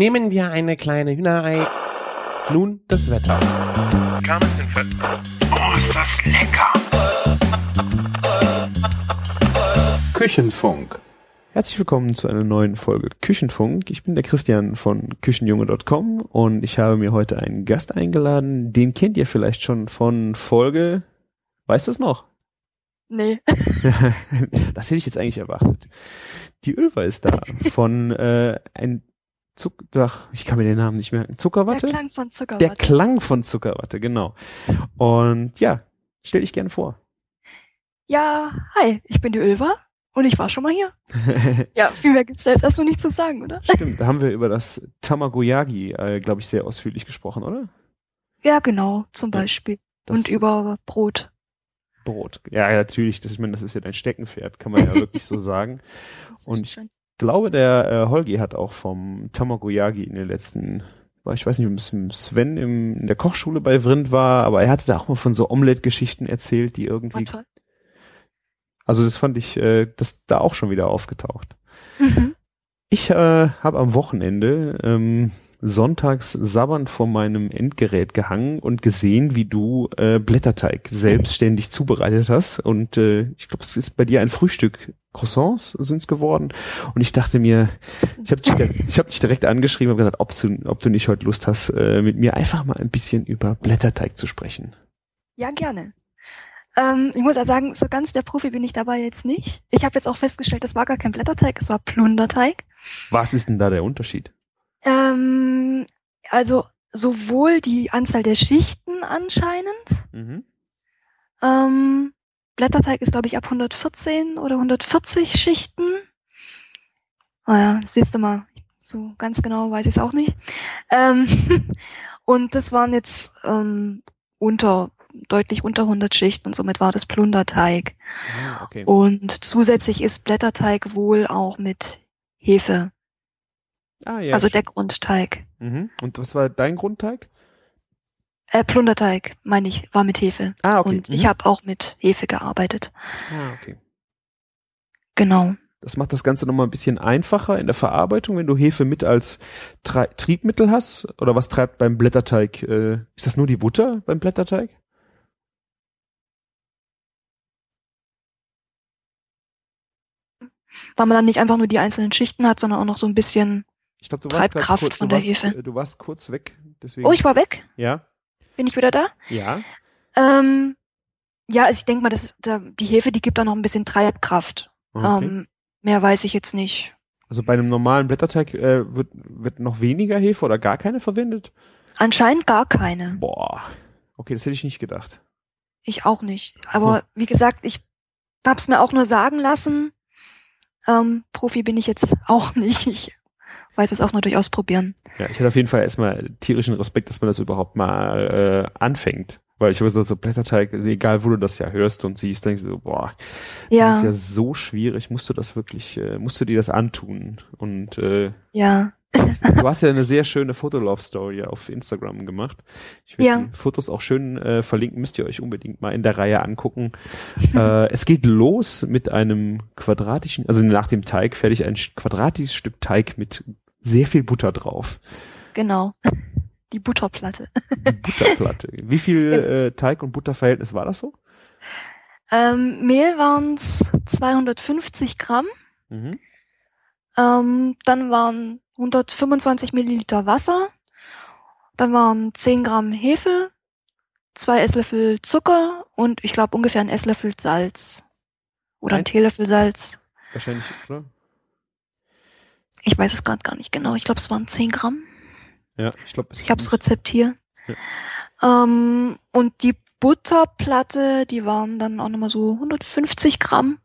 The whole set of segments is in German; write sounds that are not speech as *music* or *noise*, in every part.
Nehmen wir eine kleine Hühnerei. Nun das Wetter. Oh, ist das lecker! Küchenfunk. Herzlich willkommen zu einer neuen Folge Küchenfunk. Ich bin der Christian von Küchenjunge.com und ich habe mir heute einen Gast eingeladen. Den kennt ihr vielleicht schon von Folge. Weißt du es noch? Nee. *laughs* das hätte ich jetzt eigentlich erwartet. Die Ölwa ist da von äh, ein Zuck, ach, ich kann mir den Namen nicht merken. Zuckerwatte? Der Klang von Zuckerwatte. Der Klang von Zuckerwatte, genau. Und ja, stell dich gerne vor. Ja, hi, ich bin die Ölva und ich war schon mal hier. *laughs* ja, viel mehr gibt's da jetzt erst noch nicht zu sagen, oder? Stimmt, da haben wir über das Tamagoyagi, äh, glaube ich, sehr ausführlich gesprochen, oder? Ja, genau, zum Ja, Beispiel. Das und über Brot. Brot. Ja, ja, natürlich, das, ich meine, das ist ja dein Steckenpferd, kann man ja wirklich so *laughs* sagen. Und Ich glaube, der äh, Holgi hat auch vom Tamagoyagi in den letzten, ich weiß nicht, ob es Sven im, in der Kochschule bei Vrind war, aber er hatte da auch mal von so Omelette-Geschichten erzählt, die irgendwie, toll. also das fand ich, äh, das da auch schon wieder aufgetaucht. Mhm. Ich äh, habe am Wochenende ähm, sonntags sabbernd vor meinem Endgerät gehangen und gesehen, wie du äh, Blätterteig selbstständig zubereitet hast. Und äh, ich glaube, es ist bei dir ein Frühstück. Croissants sind's geworden. Und ich dachte mir, ich habe dich, ich hab dich direkt angeschrieben und gesagt, ob du, ob du nicht heute Lust hast, äh, mit mir einfach mal ein bisschen über Blätterteig zu sprechen. Ja, gerne. Ähm, ich muss ja sagen, so ganz der Profi bin ich dabei jetzt nicht. Ich habe jetzt auch festgestellt, das war gar kein Blätterteig, es war Plunderteig. Was ist denn da der Unterschied? Ähm, also sowohl die Anzahl der Schichten anscheinend, Mhm. Ähm, Blätterteig ist, glaube ich, ab 114 oder 140 Schichten. Naja, siehst du mal, so ganz genau weiß ich es auch nicht. Ähm, *laughs* und das waren jetzt ähm, unter, deutlich unter 100 Schichten und somit war das Plunderteig. Ah, okay. Und zusätzlich ist Blätterteig wohl auch mit Hefe, Ah, ja. also der Grundteig. mhm. Und was war dein Grundteig? Äh, Plunderteig, meine ich, war mit Hefe. Ah, okay. Und ich Mhm. habe auch mit Hefe gearbeitet. Ah, okay. Genau. Das macht das Ganze nochmal ein bisschen einfacher in der Verarbeitung, wenn du Hefe mit als Tri Triebmittel hast. Oder was treibt beim Blätterteig? Äh, ist das nur die Butter beim Blätterteig? weil man dann nicht einfach nur die einzelnen Schichten hat, sondern auch noch so ein bisschen. Ich glaube, du warst Treibkraft kurz, von du der warst, Hefe. äh, Du warst kurz weg. Deswegen. Oh, ich war weg. ja, Bin ich wieder da? ja. Ähm, ja, also ich denke mal, das, da, die Hefe, die gibt da noch ein bisschen Treibkraft. Okay. Ähm, mehr weiß ich jetzt nicht. also bei einem normalen Blätterteig äh, wird, wird noch weniger Hefe oder gar keine verwendet? Anscheinend gar keine. Boah. Okay, das hätte ich nicht gedacht. Ich auch nicht. Aber wie gesagt, ich hab's mir auch nur sagen lassen. Ähm, Profi bin ich jetzt auch *laughs* nicht. Ich weiß es auch nur durch Ausprobieren. Ja, ich hatte auf jeden Fall erstmal tierischen Respekt, dass man das überhaupt mal äh, anfängt. Weil ich habe so, so Blätterteig, egal wo du das ja hörst und siehst, denkst du so, boah, Das Ja, ist ja so schwierig. Musst du das wirklich, äh, musst du dir das antun? Und äh, ja. Du hast ja eine sehr schöne Fotolove-Story auf Instagram gemacht. Ich werde Ja. die Fotos auch schön äh, verlinken, müsst ihr euch unbedingt mal in der Reihe angucken. *laughs* äh, es geht los mit einem quadratischen, also nach dem Teig fertig ein sch- quadratisches Stück Teig mit sehr viel Butter drauf. Genau. Die Butterplatte. Die Butterplatte. *laughs* Wie viel äh, Teig- und Butterverhältnis war das so? Ähm, Mehl waren's 250 Gramm. Mhm. Ähm, dann waren 125 Milliliter Wasser. Dann waren 10 Gramm Hefe, zwei Esslöffel Zucker und ich glaube ungefähr ein Esslöffel Salz. Oder ein Ein- Teelöffel Salz. Wahrscheinlich, oder? Ich weiß es gerade gar nicht genau. Ich glaube, es waren 10 Gramm. Ja, ich glaube, Ich habe das Rezept hier. Ähm, und die Butterplatte, die waren dann auch nochmal so 150 Gramm.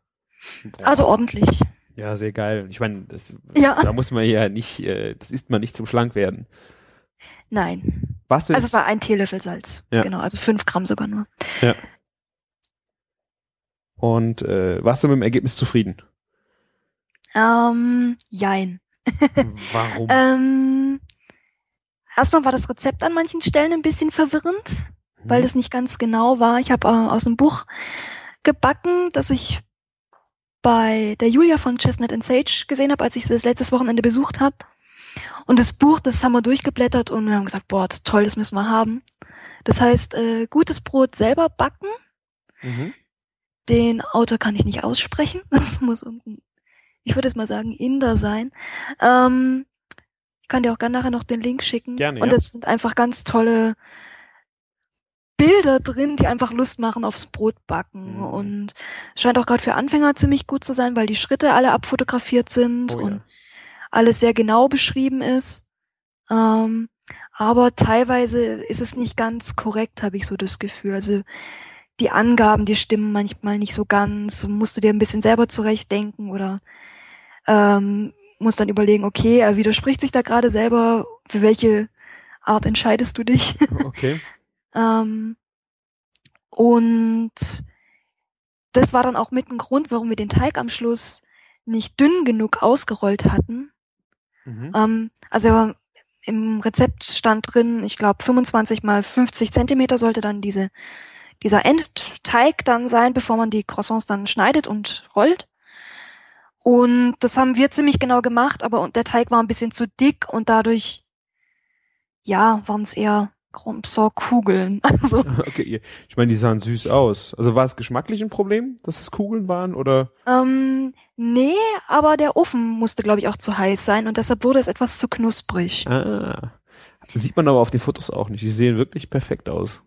Also ordentlich. Ja, sehr geil. Ich meine, das, Ja. da muss man ja nicht, äh, das isst man nicht zum Schlankwerden. Nein. Was denn? Also es war ein Teelöffel Salz. Ja. Genau, also 5 Gramm sogar nur. und äh, warst du mit dem Ergebnis zufrieden? Ähm, jein. *laughs* Warum? Ähm, erstmal war das Rezept an manchen Stellen ein bisschen verwirrend, weil Mhm. es nicht ganz genau war. Ich habe äh, aus dem Buch gebacken, das ich bei der Julia von Chestnut and Sage gesehen habe, als ich sie das letztes Wochenende besucht habe. Und das Buch, das haben wir durchgeblättert und wir haben gesagt, boah, das ist toll, das müssen wir haben. Das heißt, äh, gutes Brot selber backen. Mhm. Den Autor kann ich nicht aussprechen. *laughs* Das muss irgendein, ich würde jetzt mal sagen, Inder sein. Ähm, ich kann dir auch gerne nachher noch den Link schicken. Gerne, Und ja. es sind einfach ganz tolle Bilder drin, die einfach Lust machen aufs Brotbacken. Mhm. Und es scheint auch gerade für Anfänger ziemlich gut zu sein, weil die Schritte alle abfotografiert sind Oh ja. und alles sehr genau beschrieben ist. Ähm, aber teilweise ist es nicht ganz korrekt, habe ich so das Gefühl. Also die Angaben, die stimmen manchmal nicht so ganz. Musst du dir ein bisschen selber zurechtdenken oder ähm, musst dann überlegen, okay, er widerspricht sich da gerade selber. Für welche Art entscheidest du dich? *laughs* Okay. Ähm, und das war dann auch mit ein Grund, warum wir den Teig am Schluss nicht dünn genug ausgerollt hatten. Mhm. Ähm, also im Rezept stand drin, ich glaube 25 mal 50 Zentimeter sollte dann diese, dieser Endteig dann sein, bevor man die Croissants dann schneidet und rollt. Und das haben wir ziemlich genau gemacht, aber der Teig war ein bisschen zu dick und dadurch, ja, waren es eher Croissant-Kugeln. *laughs* Also *laughs* Okay, ich meine, die sahen süß aus. Also war es geschmacklich ein Problem, dass es Kugeln waren oder? Ähm, nee, aber der Ofen musste, glaube ich, auch zu heiß sein und deshalb wurde es etwas zu knusprig. Ah. Sieht man aber auf den Fotos auch nicht. Die sehen wirklich perfekt aus.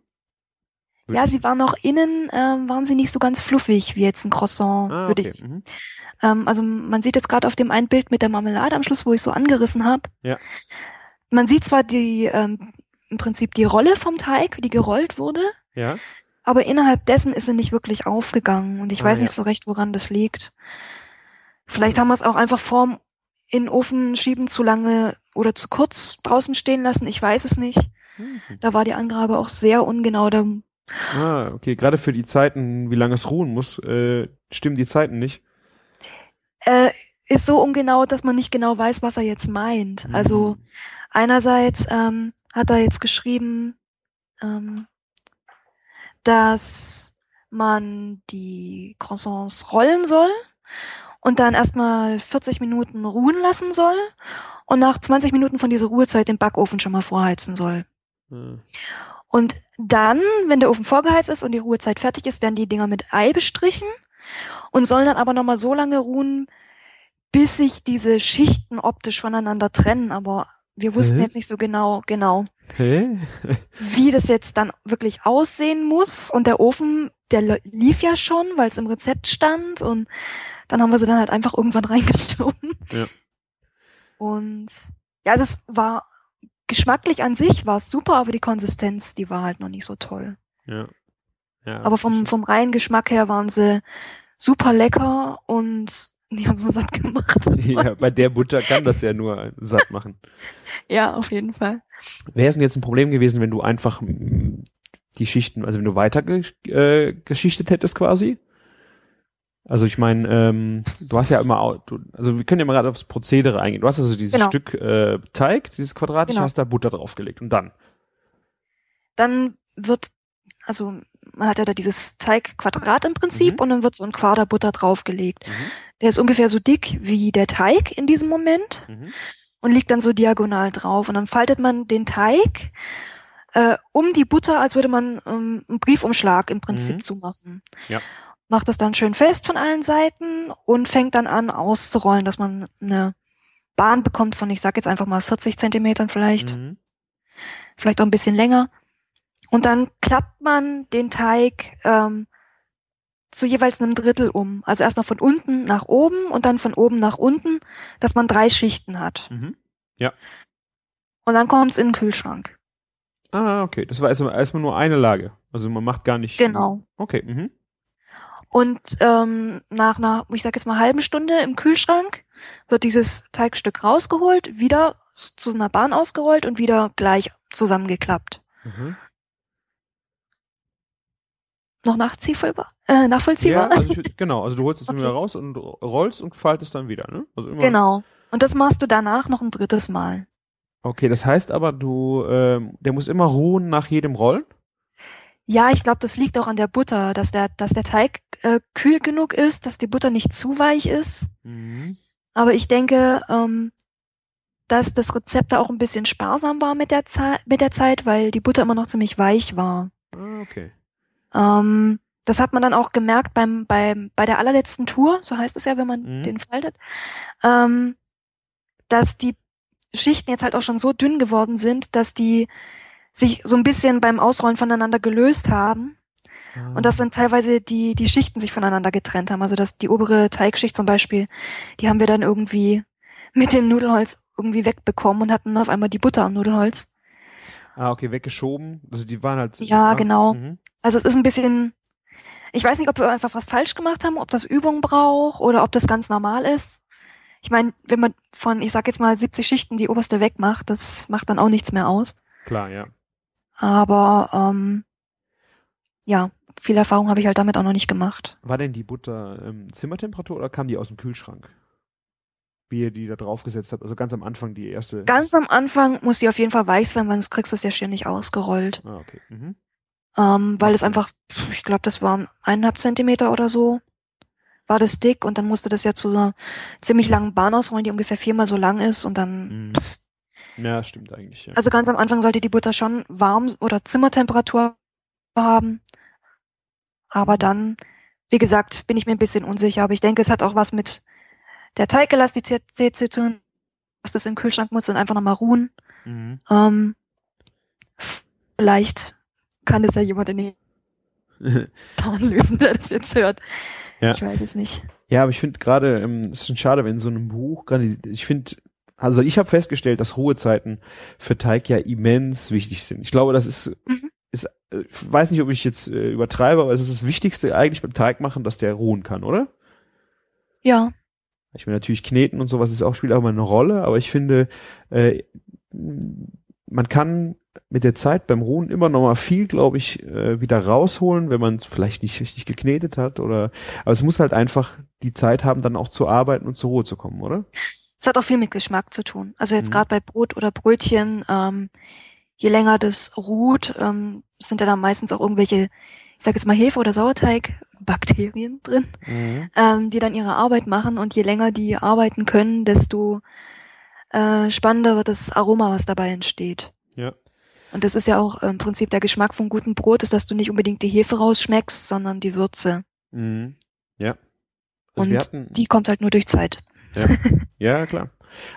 Ja, sie waren auch innen, ähm, waren sie nicht so ganz fluffig wie jetzt ein Croissant, Ah, würde okay. ich. Mhm. Ähm, also man sieht jetzt gerade auf dem einen Bild mit der Marmelade am Schluss, wo ich so angerissen habe. Ja. Man sieht zwar die, ähm, im Prinzip die Rolle vom Teig, wie die gerollt wurde, Ja. aber innerhalb dessen ist sie nicht wirklich aufgegangen und ich Ah, weiß ja. nicht so recht, woran das liegt. Vielleicht haben wir es auch einfach vorm in den Ofen schieben zu lange oder zu kurz draußen stehen lassen. Ich weiß es nicht. Mhm. Da war die Angabe auch sehr ungenau. Da, Ah, okay. Gerade für die Zeiten, wie lange es ruhen muss, äh, stimmen die Zeiten nicht. äh, ist so ungenau, dass man nicht genau weiß, was er jetzt meint. Also Mhm. einerseits ähm, hat er jetzt geschrieben, ähm, dass man die Croissants rollen soll und dann erstmal 40 Minuten ruhen lassen soll und nach 20 Minuten von dieser Ruhezeit den Backofen schon mal vorheizen soll. Ah. Und dann, wenn der Ofen vorgeheizt ist und die Ruhezeit fertig ist, werden die Dinger mit Ei bestrichen und sollen dann aber nochmal so lange ruhen, bis sich diese Schichten optisch voneinander trennen. Aber wir wussten Hä? jetzt nicht so genau, genau, Hä? wie das jetzt dann wirklich aussehen muss. Und der Ofen, der lief ja schon, weil es im Rezept stand. Und dann haben wir sie dann halt einfach irgendwann *laughs* reingeschoben. Ja. Und ja, also es war geschmacklich an sich war es super, aber die Konsistenz, die war halt noch nicht so toll. Ja. ja. Aber vom, vom reinen Geschmack her waren sie super lecker und die haben so satt gemacht. Ja, bei der Butter kann das ja nur satt machen. *laughs* ja, auf jeden Fall. Wäre es denn jetzt ein Problem gewesen, wenn du einfach die Schichten, also wenn du weiter äh, geschichtet hättest quasi? Also ich meine, ähm, du hast ja immer, du, also wir können ja mal gerade aufs Prozedere eingehen. Du hast also dieses Genau. Stück äh, Teig, dieses Quadratische, Genau. hast da Butter draufgelegt und dann. Dann wird, also man hat ja da dieses Teigquadrat im Prinzip Mhm. und dann wird so ein Quader Butter draufgelegt. Mhm. Der ist ungefähr so dick wie der Teig in diesem Moment Mhm. und liegt dann so diagonal drauf. Und dann faltet man den Teig äh, um die Butter, als würde man ähm, einen Briefumschlag im Prinzip Mhm. zumachen. Ja. Macht das dann schön fest von allen Seiten und fängt dann an auszurollen, dass man eine Bahn bekommt von, ich sag jetzt einfach mal 40 Zentimetern vielleicht, Mhm. vielleicht auch ein bisschen länger. Und dann klappt man den Teig ähm, zu jeweils einem Drittel um. Also erstmal von unten nach oben und dann von oben nach unten, dass man drei Schichten hat. Mhm. Und dann kommt's in den Kühlschrank. Ah, okay. Das war erstmal, erstmal nur eine Lage. Also man macht gar nicht. Genau. Okay. Mhm. Und ähm, nach einer, ich sag jetzt mal halben Stunde im Kühlschrank wird dieses Teigstück rausgeholt, wieder zu einer Bahn ausgerollt und wieder gleich zusammengeklappt. Mhm. Noch nachziehbar? Äh, Ja, nachvollziehbar? also ich, *laughs* genau. Also du holst es Okay. wieder raus und rollst und faltest dann wieder, ne? Also. Genau. Und das machst du danach noch ein drittes Mal. Okay, das heißt aber, du, ähm, der muss immer ruhen nach jedem Rollen. Ja, ich glaube, das liegt auch an der Butter, dass der, dass der Teig äh, kühl genug ist, dass die Butter nicht zu weich ist. Mhm. Aber ich denke, ähm, dass das Rezept da auch ein bisschen sparsam war mit der, Zeit, mit der Zeit, weil die Butter immer noch ziemlich weich war. Ah, okay. Ähm, das hat man dann auch gemerkt beim, beim, bei der allerletzten Tour, so heißt es ja, wenn man Mhm. den faltet, ähm, dass die Schichten jetzt halt auch schon so dünn geworden sind, dass die sich so ein bisschen beim Ausrollen voneinander gelöst haben Ah. und dass dann teilweise die, die Schichten sich voneinander getrennt haben. Also dass die obere Teigschicht zum Beispiel, die haben wir dann irgendwie mit dem Nudelholz irgendwie wegbekommen und hatten auf einmal die Butter am Nudelholz. Ah, okay, weggeschoben. Also die waren halt. Ja, ah, genau. Mhm. Also es ist ein bisschen, ich weiß nicht, ob wir einfach was falsch gemacht haben, ob das Übung braucht oder ob das ganz normal ist. Ich meine, wenn man von, ich sag jetzt mal 70 Schichten die oberste wegmacht, das macht dann auch nichts mehr aus. Klar, ja. Aber ähm, ja, viel Erfahrung habe ich halt damit auch noch nicht gemacht. War denn die Butter ähm, Zimmertemperatur oder kam die aus dem Kühlschrank? Wie ihr die da draufgesetzt habt, also ganz am Anfang die erste. Ganz am Anfang muss die auf jeden Fall weich sein, weil sonst kriegst du es ja schier nicht ausgerollt. Ah, okay. Mhm. Ähm, weil es einfach, ich glaube, das waren eineinhalb Zentimeter oder so, war das dick und dann musste das ja zu einer ziemlich langen Bahn ausrollen, die ungefähr viermal so lang ist und dann, Mhm. Ja, stimmt eigentlich. Ja. also ganz am Anfang sollte die Butter schon warm oder Zimmertemperatur haben. Aber dann, wie gesagt, bin ich mir ein bisschen unsicher, aber ich denke, es hat auch was mit der Teigelastizität zu tun, dass das im Kühlschrank muss und einfach nochmal ruhen. Mhm. Ähm, vielleicht kann das ja jemand in den *laughs* Kommentaren lösen, der das jetzt hört. Ja. Ich weiß es nicht. Ja, aber ich finde gerade, ähm, es ist schon schade, wenn so einem Buch, gerade, ich finde, also ich habe festgestellt, dass Ruhezeiten für Teig ja immens wichtig sind. Ich glaube, das ist, Mhm. ist äh, ich weiß nicht, ob ich jetzt äh, übertreibe, aber es ist das Wichtigste eigentlich beim Teig machen, dass der ruhen kann, oder? Ja, Ich meine, natürlich Kneten und sowas ist auch, spielt auch mal eine Rolle, aber ich finde, äh, man kann mit der Zeit beim Ruhen immer noch mal viel, glaube ich, äh, wieder rausholen, wenn man es vielleicht nicht richtig geknetet hat oder, aber es muss halt einfach die Zeit haben, dann auch zu arbeiten und zur Ruhe zu kommen, oder? es hat auch viel mit Geschmack zu tun. Also jetzt Mhm. gerade bei Brot oder Brötchen, ähm, je länger das ruht, ähm, sind ja dann meistens auch irgendwelche, ich sag jetzt mal Hefe- oder Sauerteig-Bakterien drin, ähm, die dann ihre Arbeit machen und je länger die arbeiten können, desto äh, spannender wird das Aroma, was dabei entsteht. Ja. Und das ist ja auch im Prinzip der Geschmack von gutem Brot, ist, dass du nicht unbedingt die Hefe rausschmeckst, sondern die Würze. Mhm. Ja. Also Und hatten, die kommt halt nur durch Zeit. ja, klar.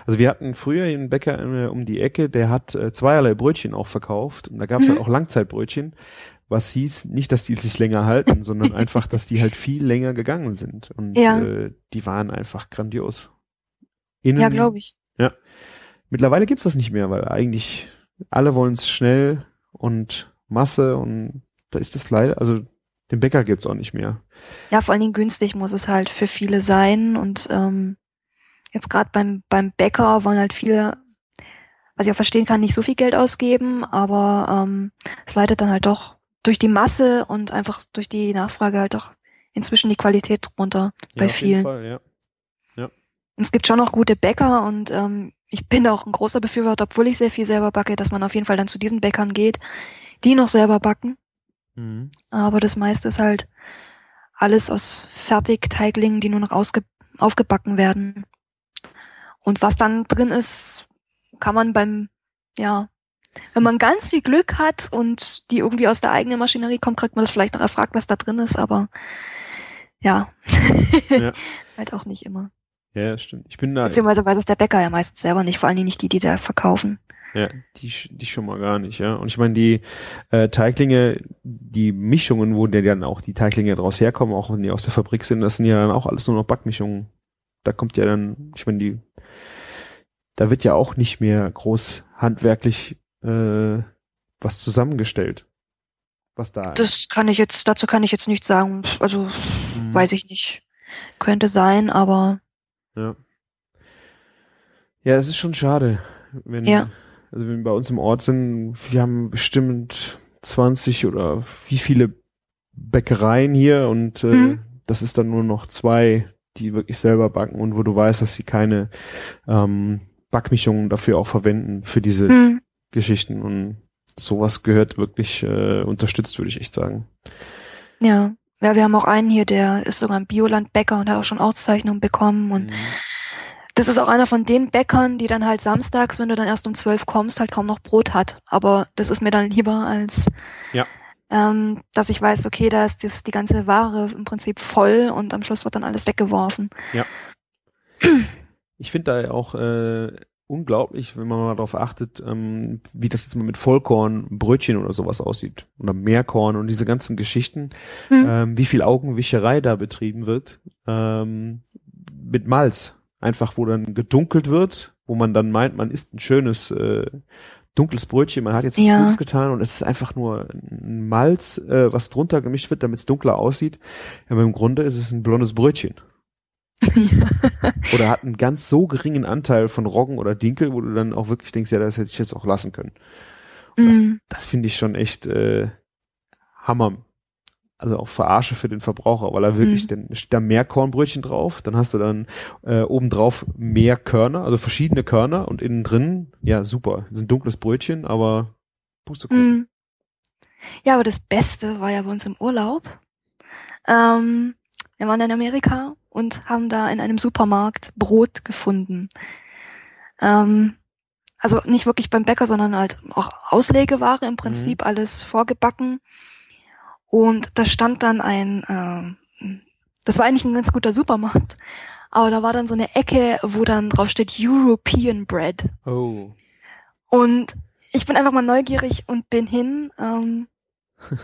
Also wir hatten früher einen Bäcker äh, um die Ecke, der hat äh, zweierlei Brötchen auch verkauft und da gab es Mhm. halt auch Langzeitbrötchen, was hieß nicht, dass die sich länger halten, *laughs* sondern einfach, dass die halt viel länger gegangen sind und Ja. äh, die waren einfach grandios. Innen, Ja, glaube ich. Mittlerweile gibt's das nicht mehr, weil eigentlich alle wollen es schnell und Masse und da ist das leider, also den Bäcker gibt's auch nicht mehr. Ja, vor allen Dingen günstig muss es halt für viele sein. Und ähm, jetzt gerade beim, beim Bäcker wollen halt viele, was ich auch verstehen kann, nicht so viel Geld ausgeben, aber ähm, es leitet dann halt doch durch die Masse und einfach durch die Nachfrage halt doch inzwischen die Qualität runter bei ja, auf jeden vielen. Fall, ja. Und es gibt schon noch gute Bäcker und ähm, ich bin auch ein großer Befürworter, obwohl ich sehr viel selber backe, dass man auf jeden Fall dann zu diesen Bäckern geht, die noch selber backen. Mhm. Aber das meiste ist halt alles aus Fertigteiglingen, die nur noch aufgebacken werden. Und was dann drin ist, kann man beim, ja, wenn man ganz viel Glück hat und die irgendwie aus der eigenen Maschinerie kommt, kriegt man das vielleicht noch erfragt, was da drin ist, aber ja, Ja. *laughs* halt auch nicht immer. Ja, stimmt. Ich bin da, Beziehungsweise weiß es der Bäcker ja meistens selber nicht, vor allen Dingen nicht die, die da verkaufen. ja, die, die schon mal gar nicht, ja. Und ich meine, die äh, Teiglinge, die Mischungen, wo der dann auch die Teiglinge draus herkommen, auch wenn die aus der Fabrik sind, das sind ja dann auch alles nur noch Backmischungen. Da kommt ja dann, ich meine, die, da wird ja auch nicht mehr groß handwerklich äh, was zusammengestellt. Was da Das kann ich jetzt, dazu kann ich jetzt nichts sagen. Also, Mhm. weiß ich nicht. Könnte sein, aber Ja. Ja, es ist schon schade, wenn, Ja. also wenn wir bei uns im Ort sind, wir haben bestimmt 20 oder wie viele Bäckereien hier und äh, Mhm. das ist dann nur noch zwei, die wirklich selber backen und wo du weißt, dass sie keine ähm, Backmischungen dafür auch verwenden für diese hm, Geschichten und sowas gehört wirklich äh, unterstützt, würde ich echt sagen. ja. Ja, wir haben auch einen hier, der ist sogar ein Biolandbäcker und hat auch schon Auszeichnungen bekommen und Mhm. das ist auch einer von den Bäckern, die dann halt samstags, wenn du dann erst um zwölf kommst, halt kaum noch Brot hat. Aber das ist mir dann lieber als, ja. ähm, dass ich weiß, okay, da ist das, die ganze Ware im Prinzip voll und am Schluss wird dann alles weggeworfen. Ja. *clears throat* Ich finde da auch äh, unglaublich, wenn man mal darauf achtet, ähm, wie das jetzt mal mit Vollkorn, Brötchen oder sowas aussieht. Oder Meerkorn und diese ganzen Geschichten, hm. ähm, wie viel Augenwischerei da betrieben wird. Ähm, mit Malz. Einfach, wo dann gedunkelt wird, wo man dann meint, man isst ein schönes äh, dunkles Brötchen, man hat jetzt was ja. Gutes getan und es ist einfach nur ein Malz, äh, was drunter gemischt wird, damit es dunkler aussieht. Aber im Grunde ist es ein blondes Brötchen. *laughs* oder hat einen ganz so geringen Anteil von Roggen oder Dinkel, wo du dann auch wirklich denkst, ja, das hätte ich jetzt auch lassen können. Mm. Das, das finde ich schon echt äh, Hammer. Also auch Verarsche für den Verbraucher, weil er wirklich, mm. dann steht da mehr Kornbrötchen drauf, dann hast du dann äh, obendrauf mehr Körner, also verschiedene Körner und innen drin, ja, super, sind dunkles Brötchen, aber Pustekuchen. Mm. Ja, aber das Beste war ja bei uns im Urlaub. Ähm, wir waren in Amerika und haben da in einem Supermarkt Brot gefunden. Ähm, also nicht wirklich beim Bäcker, sondern halt auch Auslegeware im Prinzip, mhm. alles vorgebacken. Und da stand dann ein, äh, das war eigentlich ein ganz guter Supermarkt, aber da war dann so eine Ecke, wo dann drauf steht European Bread. Oh. Und ich bin einfach mal neugierig und bin hin. Ähm, *laughs*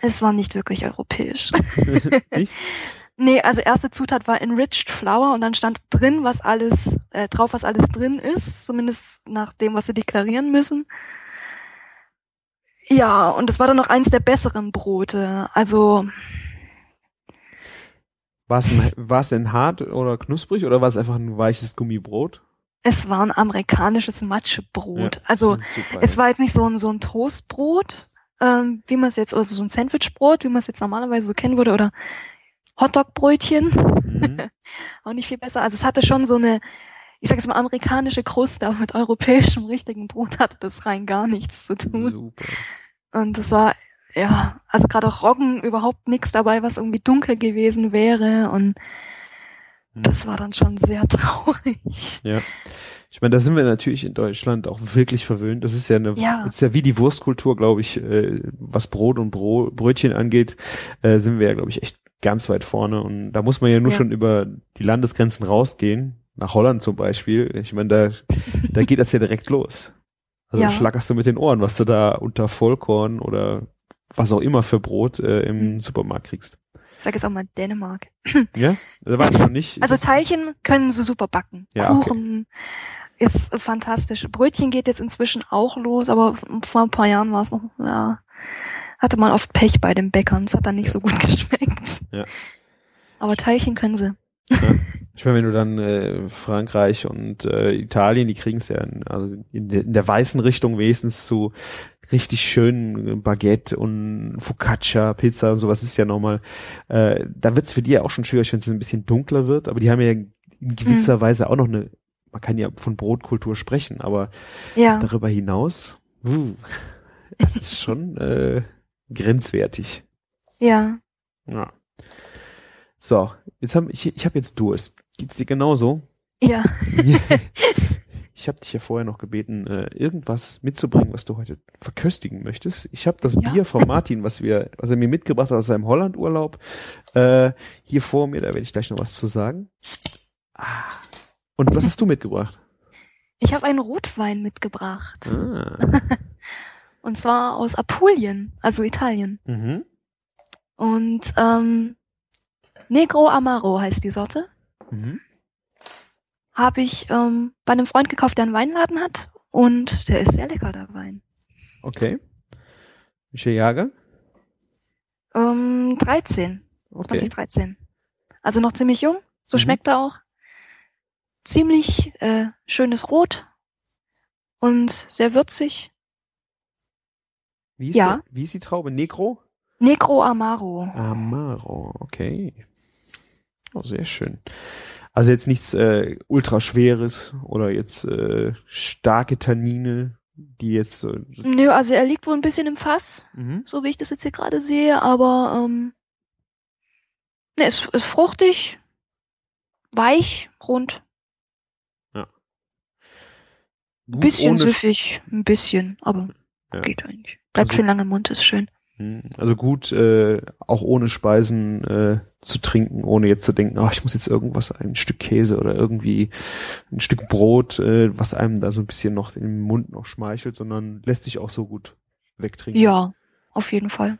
es war nicht wirklich europäisch. *laughs* nicht? *laughs* Nee, also erste Zutat war Enriched Flour und dann stand drin, was alles, äh, drauf, was alles drin ist, zumindest nach dem, was sie deklarieren müssen. Ja, und das war dann noch eins der besseren Brote. Also. War es, denn hart oder knusprig oder war es einfach ein weiches Gummibrot? Es war ein amerikanisches Matschebrot. Ja, also super, es war jetzt nicht so ein, so ein Toastbrot, ähm, wie man es jetzt, also so ein Sandwichbrot, wie man es jetzt normalerweise so kennen würde, oder Hotdog-Brötchen. Mhm. *laughs* auch nicht viel besser. Also es hatte schon so eine, ich sage jetzt mal, amerikanische Kruste, aber mit europäischem richtigen Brot hatte das rein gar nichts zu tun. Super. Und das war, ja, also gerade auch Roggen überhaupt nichts dabei, was irgendwie dunkel gewesen wäre. Und mhm. das war dann schon sehr *laughs* traurig. Ja. Ich meine, da sind wir natürlich in Deutschland auch wirklich verwöhnt. Das ist ja eine, ja. ist ja wie die Wurstkultur, glaube ich, äh, was Brot und Bro Brötchen angeht, äh, sind wir ja, glaube ich, echt ganz weit vorne. Und da muss man ja nur ja. schon über die Landesgrenzen rausgehen, nach Holland zum Beispiel. Ich meine, da, *laughs* da geht das ja direkt los. Also ja. schlackerst du mit den Ohren, was du da unter Vollkorn oder was auch immer für Brot äh, im mhm. Supermarkt kriegst. sag jetzt auch mal Dänemark. Ja, da war ich noch nicht. Also Teilchen können sie super backen. Ja, Kuchen okay. ist fantastisch. Brötchen geht jetzt inzwischen auch los, aber vor ein paar Jahren war es noch, ja, hatte man oft Pech bei den Bäckern. Es hat dann nicht so gut *laughs* geschmeckt. Ja. Aber Teilchen können sie. Ja. Ich meine, wenn du dann äh, Frankreich und äh, Italien, die kriegen es ja in, also in, de, in, der weißen Richtung wenigstens zu richtig schönen Baguette und Focaccia, Pizza und sowas ist ja nochmal, äh, da wird's für die ja auch schon schwierig, wenn es ein bisschen dunkler wird, aber die haben ja in gewisser hm. Weise auch noch eine, man kann ja von Brotkultur sprechen, aber ja. darüber hinaus, uh, das ist schon äh, grenzwertig. Ja. Ja. So, jetzt hab ich, ich habe jetzt Durst. Geht's dir genauso? Ja. *laughs* ich habe dich ja vorher noch gebeten, äh, irgendwas mitzubringen, was du heute verköstigen möchtest. Ich habe das ja. Bier von Martin, was wir, was er mir mitgebracht hat aus seinem Hollandurlaub, äh, hier vor mir. Da werde ich gleich noch was zu sagen. Ah. Und was hast du mitgebracht? Ich habe einen Rotwein mitgebracht. Ah. *laughs* Und zwar aus Apulien, also Italien. Mhm. Und ähm, Negro Amaro heißt die Sorte. Mhm. Habe ich ähm, bei einem Freund gekauft, der einen Weinladen hat. Und der ist sehr lecker, der Wein. Okay. Welche Jahre? Ähm, 13. Okay. 2013. Also noch ziemlich jung. So mhm. schmeckt er auch. Ziemlich äh, schönes Rot und sehr würzig. Wie ist, ja. Der, wie ist die Traube? Negro? Negro Amaro. Amaro, okay. Oh, sehr schön. Also jetzt nichts äh, ultraschweres oder jetzt äh, starke Tannine, die jetzt. Äh, Nö, also er liegt wohl ein bisschen im Fass, mhm. so wie ich das jetzt hier gerade sehe, aber ähm, ne, ist, ist fruchtig, weich, rund. Ein bisschen süffig, ein bisschen, aber ja. geht eigentlich. Bleibt also, schön lange im Mund, ist schön. Hm, also gut, äh, auch ohne Speisen äh, zu trinken, ohne jetzt zu denken, oh, ich muss jetzt irgendwas, ein Stück Käse oder irgendwie ein Stück Brot, äh, was einem da so ein bisschen noch im Mund noch schmeichelt, sondern lässt sich auch so gut wegtrinken. Ja, auf jeden Fall.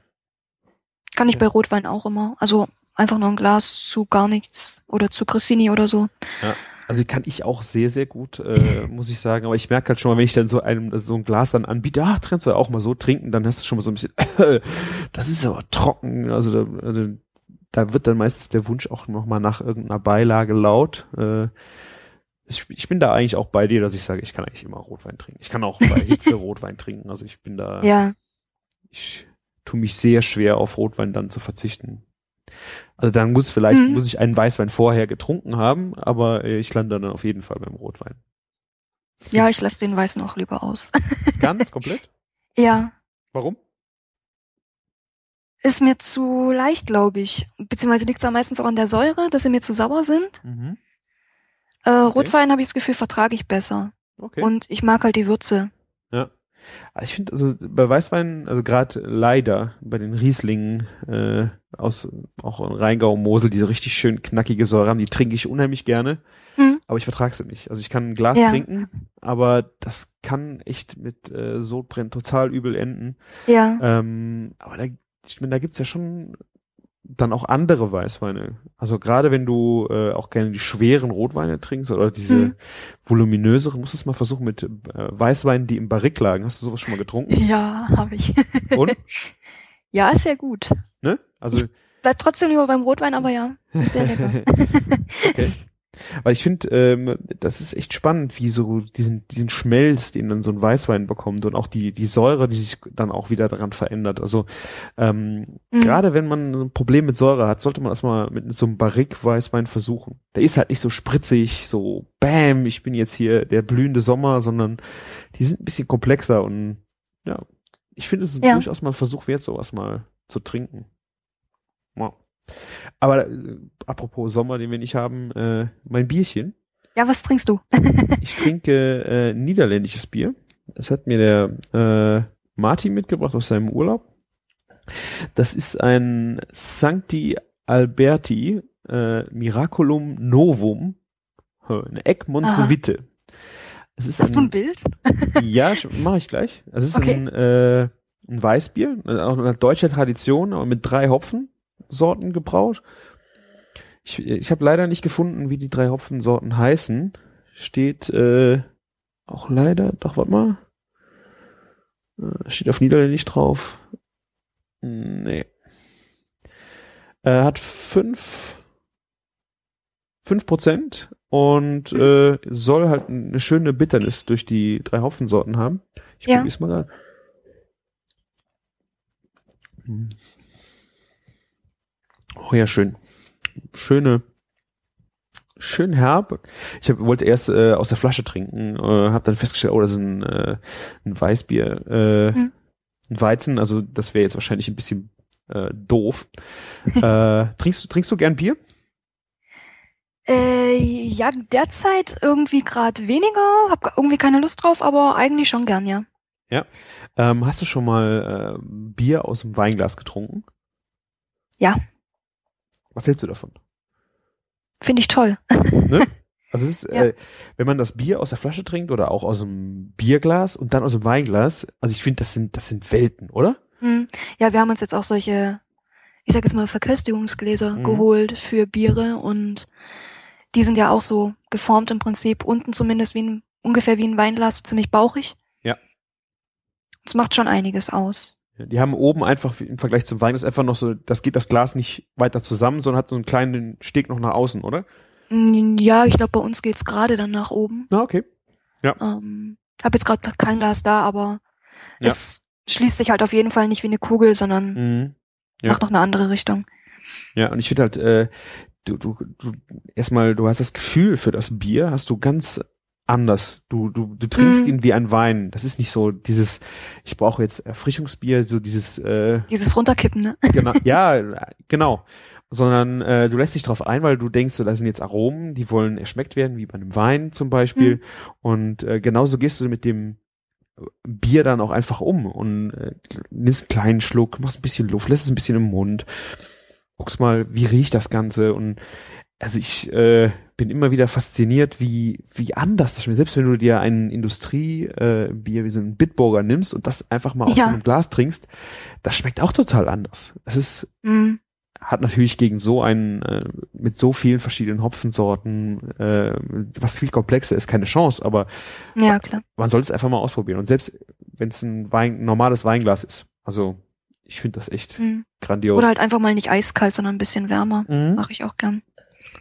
Kann ich ja. bei Rotwein auch immer. Also einfach nur ein Glas zu gar nichts oder zu Cressini oder so. Ja. Also kann ich auch sehr, sehr gut, äh, muss ich sagen. Aber ich merke halt schon mal, wenn ich dann so einem so ein Glas dann anbiete, ach, trennst du auch mal so trinken, dann hast du schon mal so ein bisschen, *laughs* das ist aber trocken. Also da, also da wird dann meistens der Wunsch auch nochmal nach irgendeiner Beilage laut. Äh, ich, ich bin da eigentlich auch bei dir, dass ich sage, ich kann eigentlich immer Rotwein trinken. Ich kann auch bei Hitze *laughs* Rotwein trinken. Also ich bin da. Ja. Ich tue mich sehr schwer auf Rotwein dann zu verzichten. Also dann muss vielleicht, mhm. muss ich einen Weißwein vorher getrunken haben, aber äh, ich lande dann auf jeden Fall beim Rotwein. Ja, ich lasse den Weißen auch lieber aus. *laughs* Ganz komplett? Ja. Warum? Ist mir zu leicht, glaube ich. Beziehungsweise liegt es da meistens auch an der Säure, dass sie mir zu sauer sind. Mhm. Äh, Rotwein okay. habe ich das Gefühl, vertrage ich besser. Okay. Und ich mag halt die Würze. Also ich finde, also bei Weißwein, also gerade leider bei den Rieslingen äh, aus auch in Rheingau, Mosel, diese richtig schön knackige Säure haben, die trinke ich unheimlich gerne, mhm. aber ich vertrage sie nicht. Also ich kann ein Glas ja. trinken, aber das kann echt mit äh, Sodbrennen total übel enden. Ja. Ähm, aber da, ich meine, da gibt's ja schon dann auch andere Weißweine. Also gerade wenn du äh, auch gerne die schweren Rotweine trinkst oder diese hm. voluminöseren, musst du es mal versuchen mit äh, Weißweinen, die im Barrik lagen. Hast du sowas schon mal getrunken? Ja, habe ich. Und? *laughs* Ja, ist sehr gut. Ne? Also ich bleib trotzdem lieber beim Rotwein, aber ja, ist sehr lecker. *laughs* okay. Weil ich finde, ähm, das ist echt spannend, wie so diesen, diesen Schmelz, den dann so ein Weißwein bekommt und auch die, die Säure, die sich dann auch wieder daran verändert. Also ähm, mhm. gerade wenn man ein Problem mit Säure hat, sollte man erstmal mit so einem Barrique-Weißwein versuchen. Der ist halt nicht so spritzig, so Bam, ich bin jetzt hier der blühende Sommer, sondern die sind ein bisschen komplexer und ja, ich finde es ja. durchaus mal ein Versuch wert, sowas mal zu trinken. Wow. Aber äh, apropos Sommer, den wir nicht haben, äh, mein Bierchen. Ja, was trinkst du? *laughs* ich trinke äh, niederländisches Bier. Das hat mir der äh, Martin mitgebracht aus seinem Urlaub. Das ist ein Sancti Alberti äh, Miraculum Novum, eine Eckmonzevite. Hast ein, du ein Bild? *laughs* ja, mache ich gleich. Es ist okay. ein, äh, ein Weißbier, also auch eine deutsche Tradition, aber mit drei Hopfen. Sorten gebraut. Ich, ich habe leider nicht gefunden, wie die drei Hopfensorten heißen. Steht äh, auch leider, doch, warte mal. Äh, steht auf Niederländisch drauf. Nee. Äh, hat fünf fünf Prozent und äh, soll halt eine schöne Bitternis durch die drei Hopfensorten haben. Ich ja. probier's mal da. Oh ja, schön. Schöne, schön herb. Ich hab, wollte erst äh, aus der Flasche trinken, äh, habe dann festgestellt, oh, das ist ein, äh, ein Weißbier, äh, hm. ein Weizen, also das wäre jetzt wahrscheinlich ein bisschen äh, doof. *laughs* äh, trinkst, trinkst du gern Bier? Äh, ja, derzeit irgendwie gerade weniger, hab irgendwie keine Lust drauf, aber eigentlich schon gern, ja. Ja. Ähm, hast du schon mal äh, Bier aus dem Weinglas getrunken? Ja. Was hältst du davon? Finde ich toll. Ne? *laughs* Also es ist, ja. äh, wenn man das Bier aus der Flasche trinkt oder auch aus dem Bierglas und dann aus dem Weinglas, also ich finde, das sind, das sind Welten, oder? Hm. Ja, wir haben uns jetzt auch solche, ich sag jetzt mal, Verköstigungsgläser mhm. geholt für Biere und die sind ja auch so geformt im Prinzip, unten zumindest wie ein, ungefähr wie ein Weinglas, ziemlich bauchig. Ja. Das macht schon einiges aus. Die haben oben einfach im Vergleich zum Wein ist einfach noch so, das geht das Glas nicht weiter zusammen, sondern hat so einen kleinen Steg noch nach außen, oder? Mm, ja, ich glaube, bei uns geht's gerade dann nach oben. Ah, okay. Ja. Ähm, hab jetzt gerade kein Glas da, aber ja. es schließt sich halt auf jeden Fall nicht wie eine Kugel, sondern mhm. ja. macht noch eine andere Richtung. Ja, und ich finde halt, äh, du, du, du, erstmal, du hast das Gefühl für das Bier, hast du ganz anders. Du, du, du trinkst mm. ihn wie ein Wein. Das ist nicht so dieses, ich brauche jetzt Erfrischungsbier, so dieses äh, Dieses runterkippen, ne? *laughs* Genau, ja, genau. sondern äh, du lässt dich drauf ein, weil du denkst, so, da sind jetzt Aromen, die wollen erschmeckt werden, wie bei einem Wein zum Beispiel. Mhm. Und äh, genauso gehst du mit dem Bier dann auch einfach um und äh, nimmst einen kleinen Schluck, machst ein bisschen Luft, lässt es ein bisschen im Mund, guckst mal, wie riecht das Ganze und also ich äh, bin immer wieder fasziniert, wie wie anders das schmeckt. Selbst wenn du dir ein Industriebier äh, Bier wie so ein Bitburger nimmst und das einfach mal aus ja. einem Glas trinkst, das schmeckt auch total anders. Es ist mm hat natürlich gegen so einen, äh, mit so vielen verschiedenen Hopfensorten, äh, was viel komplexer ist, keine Chance, aber ja, klar. man soll es einfach mal ausprobieren. Und selbst wenn es ein Wein, ein normales Weinglas ist, also ich finde das echt mhm. grandios. Oder halt einfach mal nicht eiskalt, sondern ein bisschen wärmer. Mhm. Mache ich auch gern.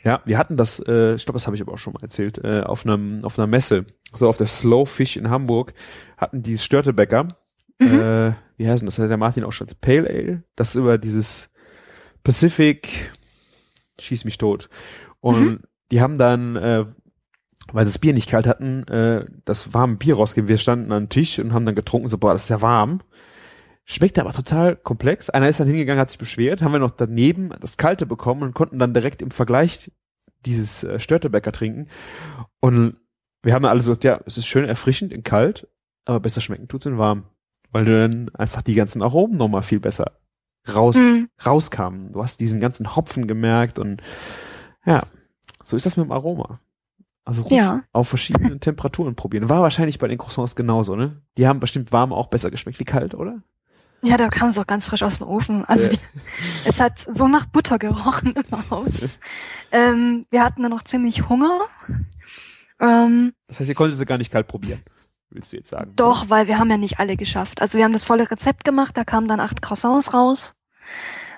Ja, wir hatten das, äh, ich glaube, das habe ich aber auch schon mal erzählt, äh, auf einem auf einer Messe, so auf der Slow Fish in Hamburg, hatten die Störtebäcker, mhm. äh, wie heißt denn das? Hat der Martin auch schon Pale Ale, das über dieses Pacific, schieß mich tot. Und mhm. die haben dann, äh, weil sie das Bier nicht kalt hatten, äh, das warme Bier rausgegeben. Wir standen an Tisch und haben dann getrunken, so, boah, das ist ja warm. Schmeckte aber total komplex. Einer ist dann hingegangen, hat sich beschwert, haben wir noch daneben das Kalte bekommen und konnten dann direkt im Vergleich dieses äh, Störtebäcker trinken. Und wir haben alle so gesagt, ja, es ist schön erfrischend in kalt, aber besser schmecken tut's in warm. Weil du dann einfach die ganzen Aromen nochmal viel besser raus, mhm. rauskamen. Du hast diesen ganzen Hopfen gemerkt und ja, so ist das mit dem Aroma. Also ja. auf verschiedenen *laughs* Temperaturen probieren. War wahrscheinlich bei den Croissants genauso, ne? Die haben bestimmt warm auch besser geschmeckt wie kalt, oder? Ja, da kam es auch ganz frisch aus dem Ofen. Also ja. die, es hat so nach Butter gerochen im Haus. ähm, wir hatten dann noch ziemlich Hunger. Ähm, das heißt, ihr konntet sie gar nicht kalt probieren, willst du jetzt sagen? Doch, weil wir haben ja nicht alle geschafft. Also wir haben das volle Rezept gemacht, da kamen dann acht Croissants raus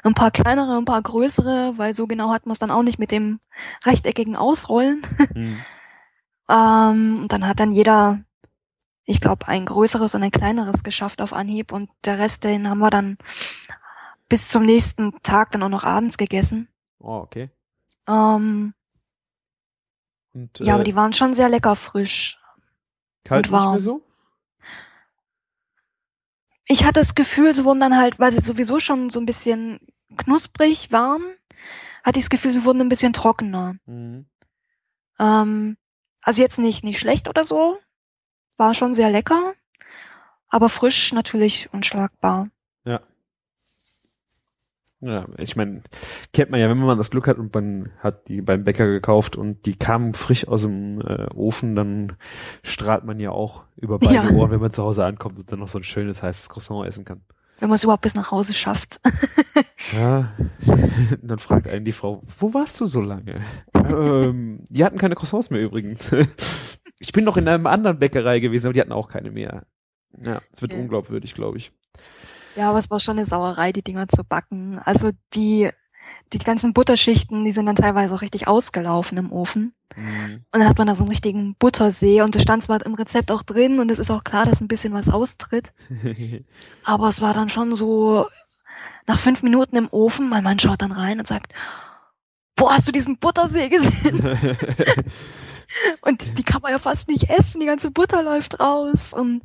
ein paar kleinere, ein paar größere, weil so genau hat man es dann auch nicht mit dem rechteckigen Ausrollen. Mhm. *laughs* ähm, dann hat dann jeder, ich glaube, ein größeres und ein kleineres geschafft auf Anhieb und der Rest, den haben wir dann bis zum nächsten Tag dann auch noch abends gegessen. Oh, okay. Ähm, und, ja, aber äh, die waren schon sehr lecker frisch. Kalt und warm. so? ich hatte das Gefühl, sie wurden dann halt, weil sie sowieso schon so ein bisschen knusprig waren, hatte ich das Gefühl, sie wurden ein bisschen trockener. Mhm. Ähm, also jetzt nicht, nicht schlecht oder so. War schon sehr lecker. Aber frisch natürlich unschlagbar. Ja. Ja, ich meine, kennt man ja, wenn man das Glück hat und man hat die beim Bäcker gekauft und die kamen frisch aus dem äh, Ofen, dann strahlt man ja auch über beide ja. Ohren, wenn man zu Hause ankommt und dann noch so ein schönes heißes Croissant essen kann. Wenn man es überhaupt bis nach Hause schafft. *laughs* ja, *laughs* dann fragt einen die Frau, wo warst du so lange? ähm, die hatten keine Croissants mehr übrigens. Ich bin noch in einem anderen Bäckerei gewesen, aber die hatten auch keine mehr. Ja, es wird okay. unglaubwürdig, glaube ich. Ja, aber es war schon eine Sauerei, die Dinger zu backen. Also die, die ganzen Butterschichten, die sind dann teilweise auch richtig ausgelaufen im Ofen. Mhm. Und dann hat man da so einen richtigen Buttersee und das stand zwar im Rezept auch drin und es ist auch klar, dass ein bisschen was austritt. *laughs* aber es war dann schon so nach fünf Minuten im Ofen, mein Mann schaut dann rein und sagt, boah, hast du diesen Buttersee gesehen? *laughs* und die kann man ja fast nicht essen, die ganze Butter läuft raus und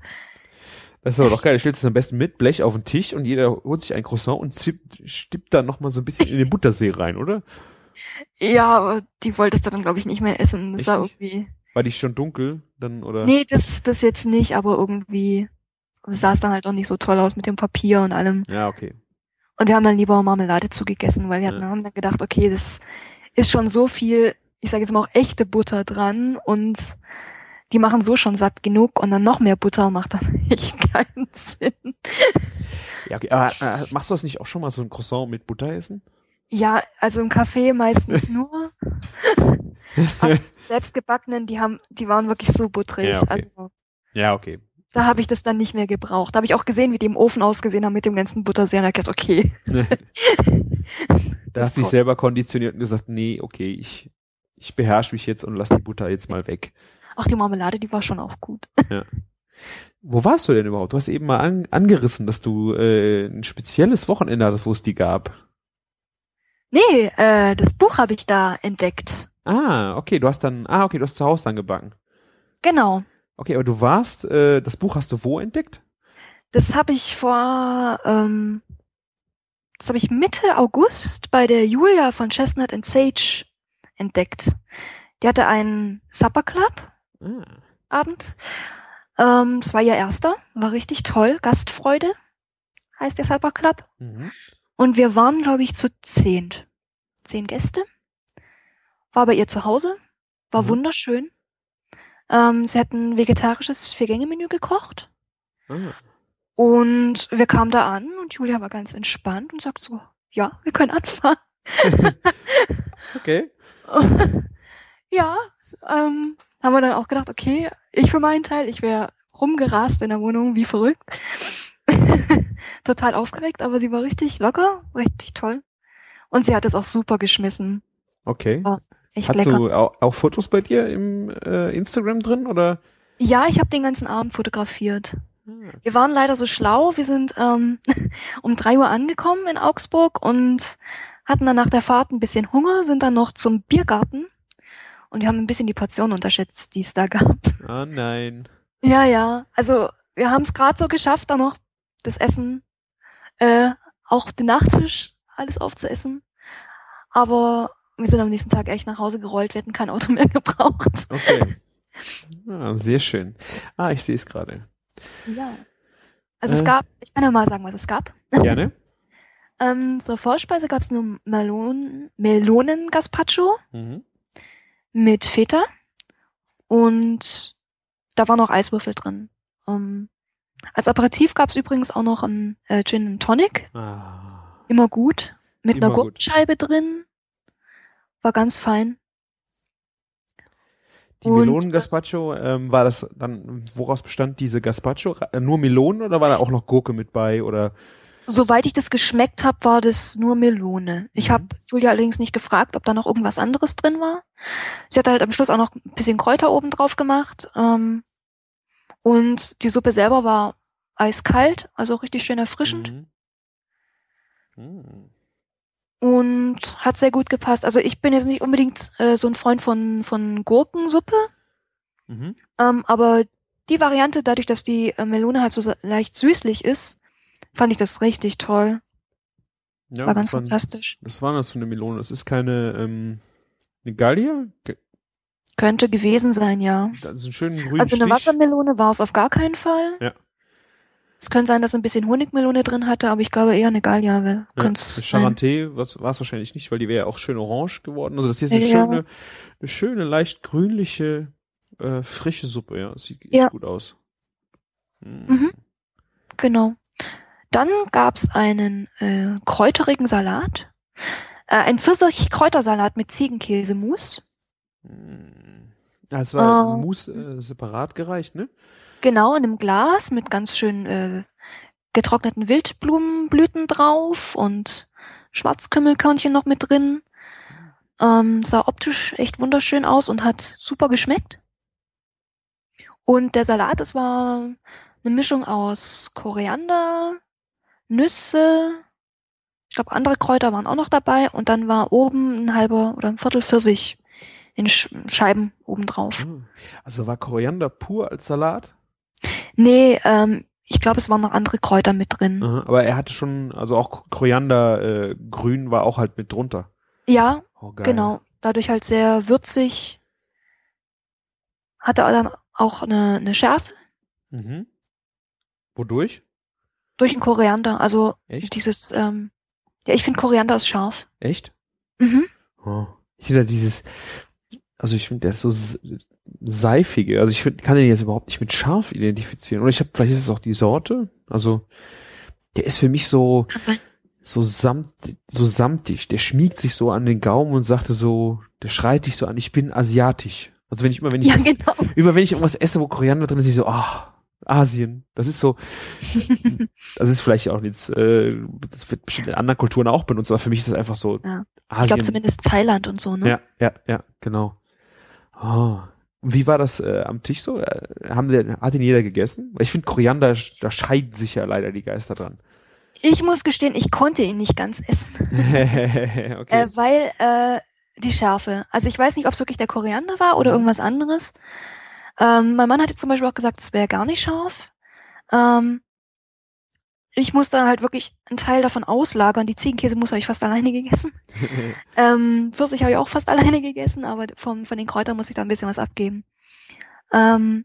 das ist aber doch geil. Du stellst es am besten mit Blech auf den Tisch und jeder holt sich ein Croissant und zippt, stippt da nochmal so ein bisschen in den Buttersee rein, oder? Ja, aber die wolltest du dann, glaube ich, nicht mehr essen. Das war irgendwie. War die schon dunkel dann, oder? Nee, das, das jetzt nicht, aber irgendwie sah es dann halt auch nicht so toll aus mit dem Papier und allem. Ja, okay. Und wir haben dann lieber Marmelade zugegessen, weil wir hatten, ja. haben dann gedacht, okay, das ist schon so viel, ich sage jetzt mal auch echte Butter dran und die machen so schon satt genug und dann noch mehr Butter macht dann *laughs* echt keinen Sinn. Ja, okay. Aber äh, machst du das nicht auch schon mal so ein Croissant mit Butter essen? Ja, also im Café meistens *laughs* nur. Aber selbstgebackenen, die haben, die waren wirklich so butterig. Ja, okay. Also, ja, okay. Da habe ich das dann nicht mehr gebraucht. Da habe ich auch gesehen, wie die im Ofen ausgesehen haben mit dem ganzen Buttersee und da gedacht, okay. *laughs* da hast du dich selber konditioniert und gesagt, nee, okay, ich, ich beherrsche mich jetzt und lass die Butter jetzt mal weg. Ach, die Marmelade, die war schon auch gut. *laughs* Ja. Wo warst du denn überhaupt? Du hast eben mal an, angerissen, dass du äh, ein spezielles Wochenende hattest, wo es die gab. Nee, äh, das Buch habe ich da entdeckt. Ah, okay, du hast dann, ah, okay, du hast zu Hause dann gebacken. Genau. Okay, aber du warst, äh, das Buch hast du wo entdeckt? Das habe ich vor ähm, das habe ich Mitte August bei der Julia von Chestnut and Sage entdeckt. Die hatte einen Supper Club Ah. Abend. Ähm, es war ihr erster, war richtig toll. Gastfreude heißt der Supper Club. Mhm. Und wir waren, glaube ich, zu zehnt. Zehn Gäste. War bei ihr zu Hause. War Mhm. wunderschön. Ähm, sie hat ein vegetarisches Vier-Gänge-Menü gekocht. Ah. Und wir kamen da an und Julia war ganz entspannt und sagt so, ja, wir können anfangen. *laughs* Okay. *laughs* ja, ähm, haben wir dann auch gedacht, okay, ich für meinen Teil, ich wäre rumgerast in der Wohnung wie verrückt. *laughs* Total aufgeregt, aber sie war richtig locker, richtig toll. Und sie hat es auch super geschmissen. Okay. Echt Hast lecker. du auch, auch Fotos bei dir im äh, Instagram drin oder? Ja, ich habe den ganzen Abend fotografiert. Ah, Wir waren leider so schlau. Wir sind ähm, *laughs* um drei Uhr angekommen in Augsburg und hatten dann nach der Fahrt ein bisschen Hunger, sind dann noch zum Biergarten und wir haben ein bisschen die Portion unterschätzt, die es da gab. Ah nein. Ja, ja. Also wir haben es gerade so geschafft, da noch das Essen, äh, auch den Nachtisch, alles aufzuessen. Aber wir sind am nächsten Tag echt nach Hause gerollt, wir hätten kein Auto mehr *laughs* gebraucht. Okay. Ah, sehr schön. Ah, ich sehe es gerade. Ja. Also es Äh. gab, ich kann ja mal sagen, was es gab. Gerne. *laughs* Ähm, zur Vorspeise gab es nur Melonen, Melonen-Gazpacho Mhm. mit Feta und da waren noch Eiswürfel drin. Ähm, als Aperitif gab es übrigens auch noch ein äh, Gin and Tonic, Ah. immer gut, mit Immer einer. Gurkenscheibe drin. War ganz fein. Die Und, Melonen Gazpacho, ähm, war das dann, woraus bestand diese Gazpacho? Äh, Nur Melonen oder war da auch noch Gurke mit bei oder? Soweit ich das geschmeckt habe, war das nur Melone. Ich Mhm. habe Julia allerdings nicht gefragt, ob da noch irgendwas anderes drin war. Sie hat halt am Schluss auch noch ein bisschen Kräuter oben drauf gemacht. Ähm, und die Suppe selber war eiskalt, also richtig schön erfrischend Mhm. Mhm. und hat sehr gut gepasst. Also ich bin jetzt nicht unbedingt äh, so ein Freund von, von Gurkensuppe, Mhm. ähm, aber die Variante, dadurch, dass die äh, Melone halt so leicht süßlich ist, fand ich das richtig toll. Ja, War ganz das war, fantastisch. was war das für eine Melone? Das ist keine, ähm, eine Gallier? Ge- Könnte gewesen sein, ja. Das ist ein schönen grünen Also eine Stich. Wassermelone war es auf gar keinen Fall. Ja. Es könnte sein, dass es ein bisschen Honigmelone drin hatte, aber ich glaube eher eine Gallia. Weil Ja. Charanté war es wahrscheinlich nicht, weil die wäre ja auch schön orange geworden. Also das hier ist eine Ja. schöne, eine schöne, leicht grünliche, äh, frische Suppe, ja. Sieht echt Ja. gut aus. Mhm. Mhm. Genau. Dann gab's einen äh, kräuterigen Salat. Äh, ein Pfirsich-Kräutersalat mit Ziegenkäsemus. Ah, es war Ähm. Mousse äh, separat gereicht, ne? Genau, in einem Glas mit ganz schön äh, getrockneten Wildblumenblüten drauf und Schwarzkümmelkörnchen noch mit drin. Ähm, sah optisch echt wunderschön aus und hat super geschmeckt. Und der Salat, es war eine Mischung aus Koriander, Nüsse, ich glaube andere Kräuter waren auch noch dabei und dann war oben ein halber oder ein Viertel Pfirsich in Sch Scheiben obendrauf. Ah. Also war Koriander pur als Salat? Nee, ähm, ich glaube, es waren noch andere Kräuter mit drin. Aha, aber er hatte schon, also auch Koriander äh, grün war auch halt mit drunter. Ja, Oh, genau. Dadurch halt sehr würzig. Hatte dann auch eine, eine Schärfe Mhm. Wodurch? Durch den Koriander. Also Echt? dieses, ähm, ja, ich finde Koriander ist scharf. Echt? Mhm. Oh. Ich finde dieses, also ich finde, der ist so seifige. Also ich find, kann den jetzt überhaupt nicht mit scharf identifizieren. Oder ich habe, vielleicht ist es auch die Sorte. Also der ist für mich so, so samt, so samtig. Der schmiegt sich so an den Gaumen und sagte so, der schreit dich so an, ich bin asiatisch. Also wenn ich immer, wenn ich Ja, das, genau. immer wenn ich irgendwas esse, wo Koriander drin ist, ich so, ah, Asien. Das ist so, *laughs* das ist vielleicht auch jetzt, äh, das wird bestimmt in anderen Kulturen auch benutzt, aber für mich ist das einfach so Ja. Asien. Ich glaube zumindest Thailand und so, ne? Ja, ja, ja, genau. Oh. Wie war das äh, am Tisch so? Äh, haben der, hat ihn jeder gegessen? Weil Ich finde Koriander, da scheiden sich ja leider die Geister dran. Ich muss gestehen, ich konnte ihn nicht ganz essen. *laughs* okay. Äh, weil äh, die Schärfe. Also ich weiß nicht, ob es wirklich der Koriander war oder Mhm. irgendwas anderes. Ähm, mein Mann hat jetzt zum Beispiel auch gesagt, es wäre gar nicht scharf. Ähm, ich musste dann halt wirklich einen Teil davon auslagern. Die Ziegenkäsemus habe ich fast alleine gegessen. *laughs* ähm, Pfirsich habe ich auch fast *laughs* alleine gegessen, aber von, von den Kräutern muss ich da ein bisschen was abgeben. Ähm,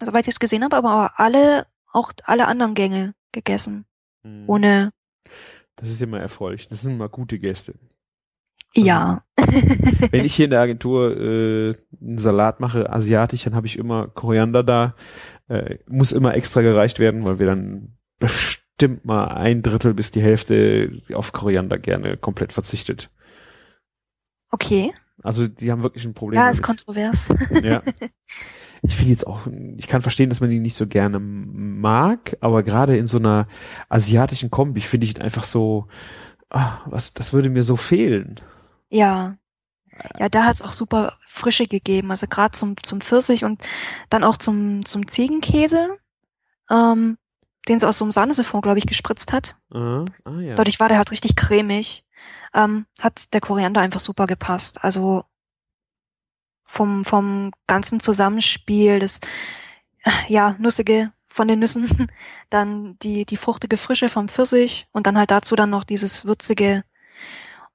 soweit ich es gesehen habe, aber alle, auch alle anderen Gänge gegessen. Mhm. Ohne. Das ist immer erfreulich. Das sind immer gute Gäste. Ja. Wenn ich hier in der Agentur äh, einen Salat mache, asiatisch, dann habe ich immer Koriander da. Äh, muss immer extra gereicht werden, weil wir dann bestimmt mal ein Drittel bis die Hälfte auf Koriander gerne komplett verzichtet. Okay. Also die haben wirklich ein Problem. Ja, ist kontrovers. Ja. *laughs* Ich finde jetzt auch, ich kann verstehen, dass man die nicht so gerne mag, aber gerade in so einer asiatischen Kombi finde ich einfach so, ah, was, das würde mir so fehlen. Ja. Ja, da hat's auch super Frische gegeben. Also gerade zum, zum Pfirsich und dann auch zum, zum Ziegenkäse, ähm, den sie aus so einem Sahnesiphon, glaube ich, gespritzt hat. Uh, ah, ja. Dadurch war der halt richtig cremig. Ähm, hat der Koriander einfach super gepasst. Also vom, vom ganzen Zusammenspiel, das, ja, nussige von den Nüssen, *laughs* dann die, die fruchtige Frische vom Pfirsich und dann halt dazu dann noch dieses würzige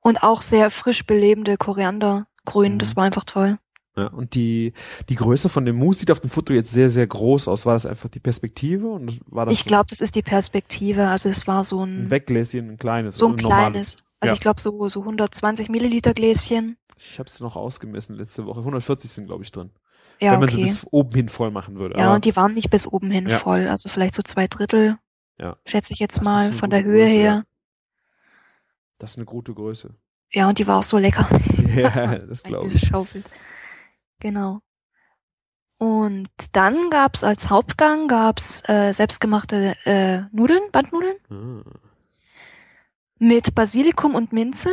und auch sehr frisch belebende Koriandergrün. Mhm. Das war einfach toll. Ja, und die, die Größe von dem Mousse sieht auf dem Foto jetzt sehr, sehr groß aus. War das einfach die Perspektive? Und war das ich glaube, das ist die Perspektive. Also es war so ein, ein Weggläschen, ein kleines. So ein, ein kleines. Also ja. ich glaube so, so 120 Milliliter Gläschen. Ich habe es noch ausgemessen letzte Woche. 140 sind, glaube ich, drin. Ja, Wenn man okay. sie bis oben hin voll machen würde. Ja, Aber und die waren nicht bis oben hin Ja. voll. Also vielleicht so zwei Drittel, ja, schätze ich jetzt mal, von der Höhe Größe, her. Das ist eine gute Größe. Ja, und die war auch so lecker. *laughs* ja, *laughs* das glaube ich. Eingeschaufelt. Genau. Und dann gab's als Hauptgang gab's äh, selbstgemachte äh, Nudeln, Bandnudeln Ah. mit Basilikum und Minze.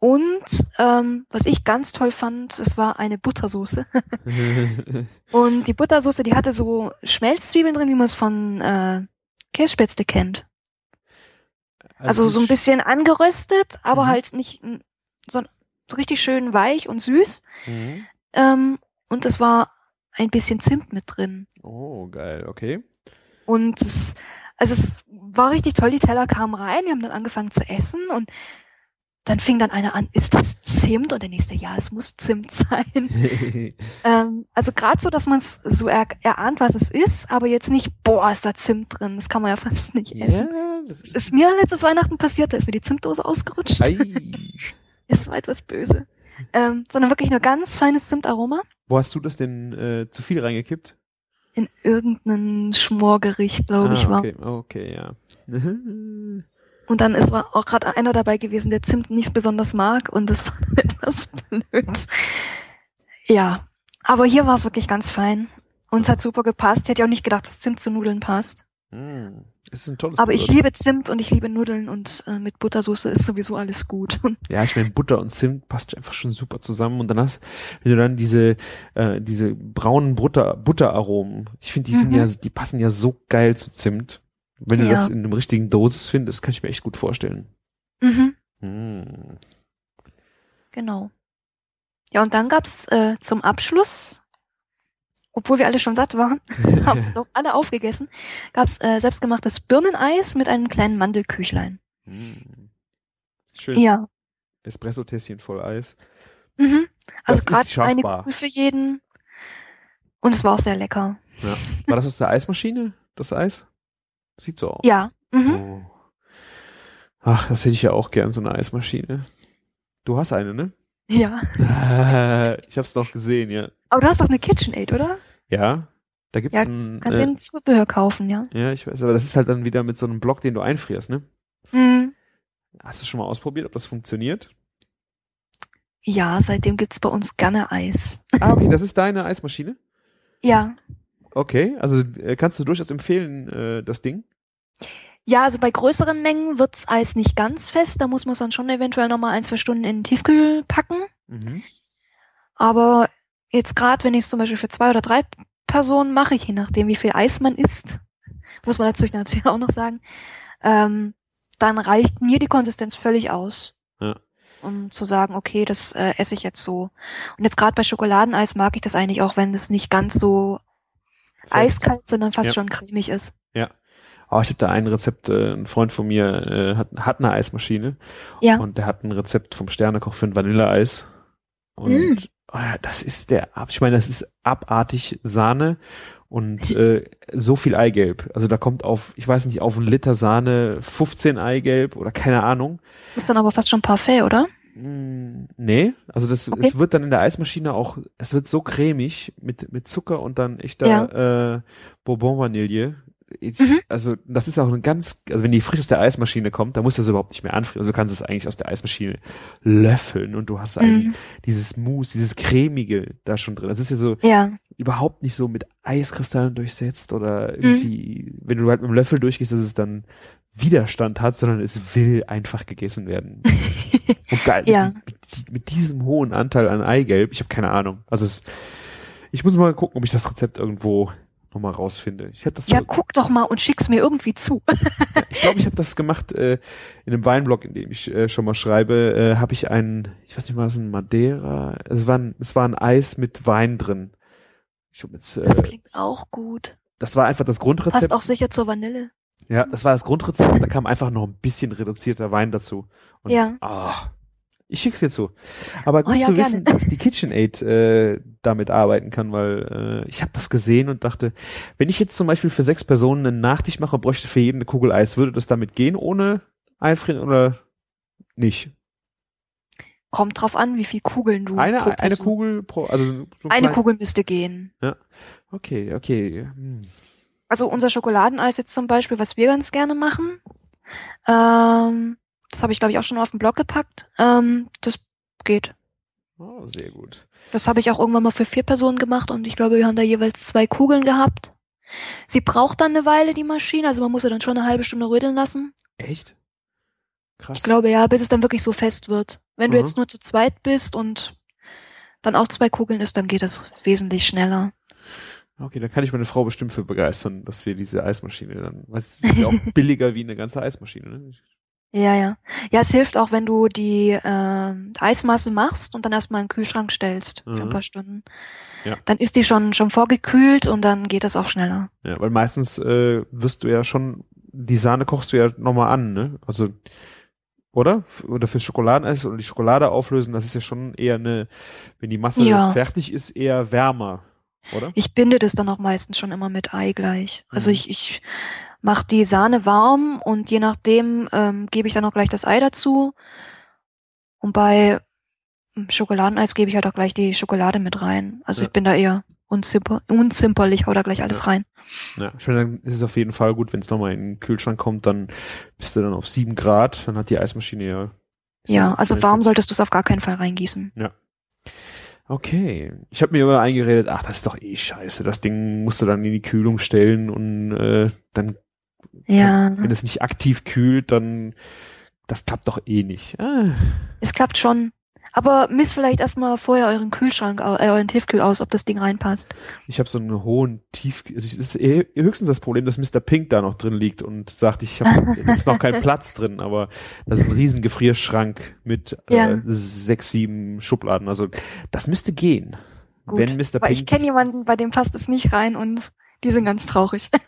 Und ähm, was ich ganz toll fand, es war eine Buttersoße. *laughs* Und die Buttersoße, die hatte so Schmelzzwiebeln drin, wie man es von äh, Kässpätzle kennt. Also so ein bisschen angeröstet, aber Mhm. halt nicht so, richtig schön weich und süß. Mhm. Ähm, und es war ein bisschen Zimt mit drin. Oh, geil, okay. Und es, also es war richtig toll. Die Teller kamen rein, wir haben dann angefangen zu essen und dann fing dann einer an, ist das Zimt? Und der nächste, ja, es muss Zimt *laughs* sein. *laughs* ähm, also gerade so, dass man es so er, erahnt, was es ist, aber jetzt nicht, boah, ist da Zimt drin. Das kann man ja *laughs* fast nicht essen. ja, das Es ist mir letztes Weihnachten passiert, da ist mir die Zimtdose ausgerutscht. Ei. *laughs* Es war etwas böse. Ähm, sondern wirklich nur ganz feines Zimtaroma Wo hast du das denn äh, zu viel reingekippt? in irgendein Schmorgericht, glaube ich, ah, war. okay, okay, ja. *laughs* Und dann ist war auch gerade einer dabei gewesen, der Zimt nicht besonders mag und das *laughs* war dann etwas blöd. Ja, aber hier war es wirklich ganz fein. Uns hat super gepasst. Ich hätte ja auch nicht gedacht, dass Zimt zu Nudeln passt. Das ist ein tolles Aber ich Gewürz. liebe Zimt und ich liebe Nudeln und äh, mit Buttersoße ist sowieso alles gut. *laughs* Ja, ich meine, Butter und Zimt passt einfach schon super zusammen. Und dann hast, wenn du dann diese, äh, diese braunen Butter, Butteraromen, ich finde, die sind Mhm. ja, die passen ja so geil zu Zimt. Wenn du Ja. das in einem richtigen Dosis findest, kann ich mir echt gut vorstellen. mhm, Hm. genau. Ja, und dann gab's äh, zum Abschluss, obwohl wir alle schon satt waren, *laughs* haben uns auch alle aufgegessen, gab's äh, selbstgemachtes Birneneis mit einem kleinen Mandelküchlein. Hm. Schön. Ja. Espresso-Tässchen voll Eis. Mhm. Also gerade eine Kugel für jeden. Und es war auch sehr lecker. War das aus der Eismaschine, das Eis? Sieht so aus. Ja. Mhm. Oh. Ach, das hätte ich ja auch gern, so eine Eismaschine. Du hast eine, ne? Ja. *laughs* ich hab's doch gesehen, ja. Aber du hast doch eine KitchenAid, oder? Ja, da gibt's Ja, ein, Kannst äh, eben Zubehör kaufen, ja. ja, ich weiß, aber das ist halt dann wieder mit so einem Block, den du einfrierst, ne? Mhm. Hast du schon mal ausprobiert, ob das funktioniert? Ja, seitdem gibt's bei uns gerne Eis. Ah, okay, das ist deine Eismaschine? Ja. Okay, also äh, kannst du durchaus empfehlen, äh, das Ding? Ja, also bei größeren Mengen wird's Eis nicht ganz fest. Da muss man es dann schon eventuell nochmal ein, zwei Stunden in den Tiefkühl packen. Mhm. Aber jetzt gerade, wenn ich es zum Beispiel für zwei oder drei Personen mache, je nachdem, wie viel Eis man isst, muss man dazu *laughs* natürlich auch noch sagen, ähm, dann reicht mir die Konsistenz völlig aus. Ja. Um zu sagen, okay, das äh, esse ich jetzt so. Und jetzt gerade bei Schokoladeneis mag ich das eigentlich auch, wenn es nicht ganz so Fest. eiskalt, sondern fast Ja. schon cremig ist. Oh, ich habe da ein Rezept, äh, ein Freund von mir äh, hat, hat eine Eismaschine. Ja. Und der hat ein Rezept vom Sternekoch für ein Vanilleeis. Und Mm. Ja, das ist der, ab- ich meine, das ist abartig Sahne und *laughs* äh, so viel Eigelb. Also da kommt auf, ich weiß nicht, auf einen Liter Sahne 15 Eigelb oder keine Ahnung. Ist dann aber fast schon Parfait, oder? Mm, Nee, also das Okay. es wird dann in der Eismaschine auch, es wird so cremig mit mit Zucker und dann echter äh, Bourbon Vanille. Ich, Mhm. Also das ist auch ein ganz, also wenn die frisch aus der Eismaschine kommt, dann muss das überhaupt nicht mehr anfrieren. Also du kannst es eigentlich aus der Eismaschine löffeln und du hast Mhm. dieses Mousse, dieses cremige da schon drin. Das ist ja so Ja. überhaupt nicht so mit Eiskristallen durchsetzt oder Mhm. irgendwie, wenn du halt mit dem Löffel durchgehst, dass es dann Widerstand hat, sondern es will einfach gegessen werden. *laughs* Und geil, Ja. mit, mit, mit diesem hohen Anteil an Eigelb, ich habe keine Ahnung. Also es, ich muss mal gucken, ob ich das Rezept irgendwo nochmal rausfinde. Ich habe das, Ja, so, guck doch mal und schick's mir irgendwie zu. ich glaube, ich habe das gemacht äh, in einem Weinblog, in dem ich äh, schon mal schreibe, äh, habe ich ein, ich weiß nicht, war das ein Madeira? Es war ein, es war ein Eis mit Wein drin. Ich hab jetzt, äh, Das klingt auch gut. das war einfach das Grundrezept. Passt auch sicher zur Vanille. Ja, das war das Grundrezept und da kam einfach noch ein bisschen reduzierter Wein dazu. Und, Ja. Ah, ich schick's dir zu. Aber gut Oh ja, zu gerne. wissen, dass die KitchenAid äh, damit arbeiten kann, weil äh, ich habe das gesehen und dachte, wenn ich jetzt zum Beispiel für sechs Personen einen Nachtisch mache und bräuchte für jeden eine Kugel Eis, würde das damit gehen ohne einfrieren oder nicht? Kommt drauf an, wie viel Kugeln du pro Eine, eine Person- Kugel pro, also so Eine klein- Kugel müsste gehen. Okay, okay. Hm. Also unser Schokoladeneis jetzt zum Beispiel, was wir ganz gerne machen, ähm, das habe ich glaube ich auch schon auf den Blog gepackt. Ähm, das geht. Oh, sehr gut. Das habe ich auch irgendwann mal für vier Personen gemacht und ich glaube, wir haben da jeweils zwei Kugeln gehabt. Sie braucht dann eine Weile, die Maschine, also man muss sie dann schon eine halbe Stunde rödeln lassen. Echt? Krass. Ich glaube ja, bis es dann wirklich so fest wird. Wenn du Mhm. jetzt nur zu zweit bist und dann auch zwei Kugeln ist, dann geht das wesentlich schneller. Okay, dann kann ich meine Frau bestimmt für begeistern, dass wir diese Eismaschine dann, weil es ist ja auch *laughs* billiger wie eine ganze Eismaschine, ne? Ja, ja. Ja, es hilft auch, wenn du die ähm, Eismasse machst und dann erstmal in den Kühlschrank stellst für ein Mhm. paar Stunden. Ja. Dann ist die schon schon vorgekühlt und dann geht das auch schneller. Ja, weil meistens äh, wirst du ja schon, die Sahne kochst du ja nochmal an, ne? Also, oder? Oder fürs Schokoladeneis oder die Schokolade auflösen, das ist ja schon eher eine, wenn die Masse Ja. fertig ist, eher wärmer, oder? Ich binde das dann auch meistens schon immer mit Ei gleich. Also Mhm. ich, ich mache die Sahne warm und je nachdem ähm, gebe ich dann auch gleich das Ei dazu. Und bei ähm, Schokoladeneis gebe ich halt auch gleich die Schokolade mit rein. Also Ja. ich bin da eher unzimper, unzimperlich, hau da gleich alles Ja. rein. Ja, ich meine, dann ist es auf jeden Fall gut, wenn es nochmal in den Kühlschrank kommt, dann bist du dann auf sieben Grad, dann hat die Eismaschine ja. Ja, also warm solltest du es auf gar keinen Fall reingießen. Okay. Ich habe mir immer eingeredet, ach, das ist doch eh scheiße. Das Ding musst du dann in die Kühlung stellen und äh, dann, Ja, wenn es nicht aktiv kühlt, dann das klappt doch eh nicht. Ah. es klappt schon. Aber misst vielleicht erstmal vorher euren Kühlschrank, äh, euren Tiefkühl aus, ob das Ding reinpasst. Ich habe so einen hohen Tief... Also es ist eh höchstens das Problem, dass Mr. Pink da noch drin liegt und sagt, ich habe *laughs* ist noch kein Platz drin, aber das ist ein riesen Gefrierschrank mit Ja. äh, sechs, sieben Schubladen. Also das müsste gehen. Gut. Wenn Mr. Weil ich Pink... kenne jemanden, bei dem passt es nicht rein und die sind ganz traurig. *laughs*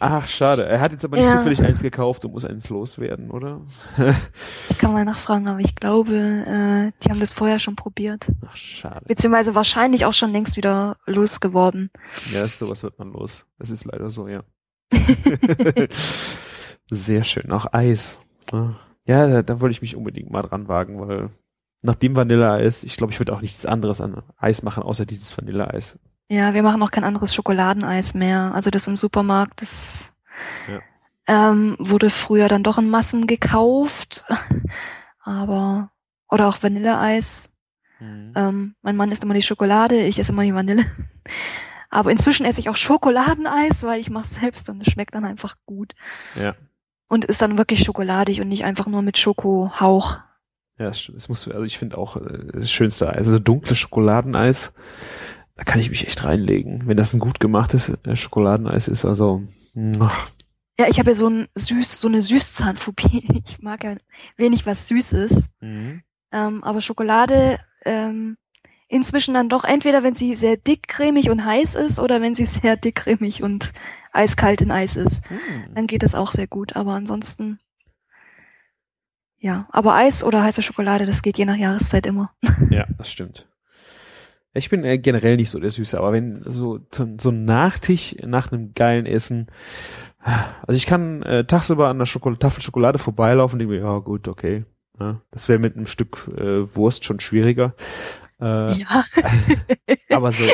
Ach, schade. Er hat jetzt aber nicht Ja. zufällig eins gekauft und muss eins loswerden, oder? *laughs* Ich kann mal nachfragen, aber ich glaube, äh, die haben das vorher schon probiert. Ach, schade. Beziehungsweise wahrscheinlich auch schon längst wieder losgeworden. Ja, sowas wird man los. Das ist leider so, ja. *laughs* Sehr schön. Auch Eis. Ja, da, da wollte ich mich unbedingt mal dran wagen, weil nach dem Vanilleeis, ich glaube, ich würde auch nichts anderes an Eis machen, außer dieses Vanilleeis. Ja, wir machen auch kein anderes Schokoladeneis mehr. Also das im Supermarkt, das ähm, wurde früher dann doch in Massen gekauft. *laughs* Aber, oder auch Vanilleeis. Mhm. Ähm, mein Mann isst immer die Schokolade, ich esse immer die Vanille. *laughs* Aber inzwischen esse ich auch Schokoladeneis, weil ich mache es selbst und es schmeckt dann einfach gut. Ja. Und ist dann wirklich schokoladig und nicht einfach nur mit Schokohauch. Ja, es, muss, also ich finde auch äh, das schönste Eis, also dunkles Schokoladeneis, da kann ich mich echt reinlegen. Wenn das ein gut gemachtes äh, Schokoladeneis ist, also, mwah. Ja, ich habe ja so ein süß, so eine Süßzahnphobie. *laughs* Ich mag ja wenig was Süßes. Mhm. Ähm, aber Schokolade ähm, inzwischen dann doch entweder, wenn sie sehr dick, cremig und heiß ist oder wenn sie *laughs* sehr dick, cremig und eiskalt in Eis ist. Hm. Dann geht das auch sehr gut. Aber ansonsten, ja. Aber Eis oder heiße Schokolade, das geht je nach Jahreszeit immer. *laughs* Ja, das stimmt. Ich bin äh, generell nicht so der Süße, aber wenn so, so ein Nachtisch nach einem geilen Essen, also ich kann äh, tagsüber an der Schokol Tafel Schokolade vorbeilaufen und denke mir, ja gut, okay. Ja, das wäre mit einem Stück äh, Wurst schon schwieriger. Äh, ja. *laughs* aber so,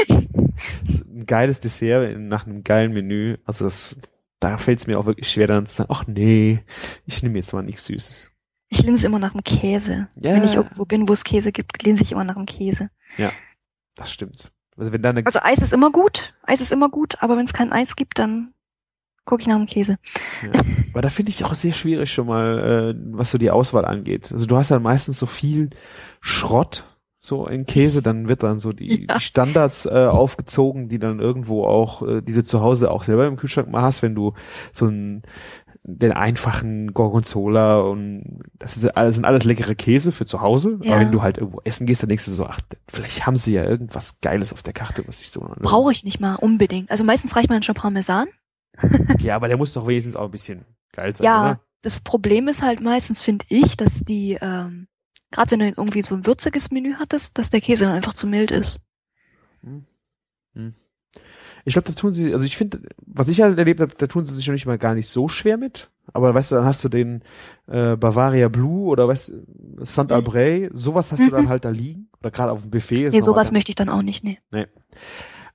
so, *laughs* ein geiles Dessert nach einem geilen Menü, also das, da fällt es mir auch wirklich schwer dann zu sagen, ach nee, ich nehme jetzt mal nichts Süßes. Ich linse immer nach dem Käse. Ja. Wenn ich irgendwo bin, wo es Käse gibt, linse ich immer nach dem Käse. Ja, das stimmt. Also, wenn da eine also Eis ist immer gut, Eis ist immer gut, aber wenn es kein Eis gibt, dann gucke ich nach dem Käse. Ja. Aber da finde ich auch sehr schwierig schon mal, äh, was so die Auswahl angeht. Also du hast ja meistens so viel Schrott so in Käse, dann wird dann so die, ja. die Standards äh, aufgezogen, die dann irgendwo auch, äh, die du zu Hause auch selber im Kühlschrank mal hast, wenn du so ein den einfachen Gorgonzola und das ist alles, sind alles leckere Käse für zu Hause. Ja. Aber wenn du halt irgendwo essen gehst, dann denkst du so, ach, vielleicht haben sie ja irgendwas Geiles auf der Karte, was ich so. Brauche ich nicht mal unbedingt. Also meistens reicht man schon Parmesan. *laughs* ja, aber der muss doch wenigstens auch ein bisschen geil sein, ja, oder? das Problem ist halt meistens, finde ich, dass die, ähm, gerade wenn du irgendwie so ein würziges Menü hattest, dass der Käse dann einfach zu mild ist. Hm. Ich glaube, da tun sie, also ich finde, was ich halt erlebt habe, da tun sie sich noch nicht mal gar nicht so schwer mit. Aber weißt du, dann hast du den äh, Bavaria Blue oder weißt du, Saint mhm. Albret, sowas hast mhm. du dann halt da liegen. Oder gerade auf dem Buffet. Nee, sowas dann, möchte ich dann auch nicht, nee. nee.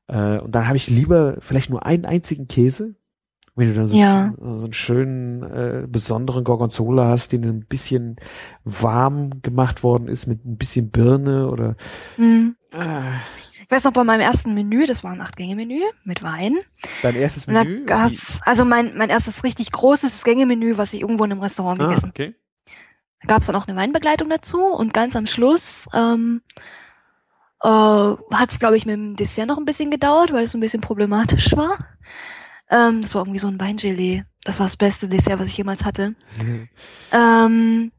Äh, und dann habe ich lieber vielleicht nur einen einzigen Käse. Wenn du dann so, ja. so einen schönen, äh, besonderen Gorgonzola hast, den ein bisschen warm gemacht worden ist mit ein bisschen Birne oder mhm. äh, ich weiß noch, bei meinem ersten Menü, das war ein Acht-Gänge-Menü mit Wein. Dein erstes Menü? Da gab's, also mein, mein erstes richtig großes Gänge-Menü, was ich irgendwo in einem Restaurant ah, gegessen okay. Da gab's dann auch eine Weinbegleitung dazu und ganz am Schluss ähm, äh, hat es, glaube ich, mit dem Dessert noch ein bisschen gedauert, weil es ein bisschen problematisch war. Ähm, das war irgendwie so ein Weingelee. Das war das beste Dessert, was ich jemals hatte. *laughs* Ähm,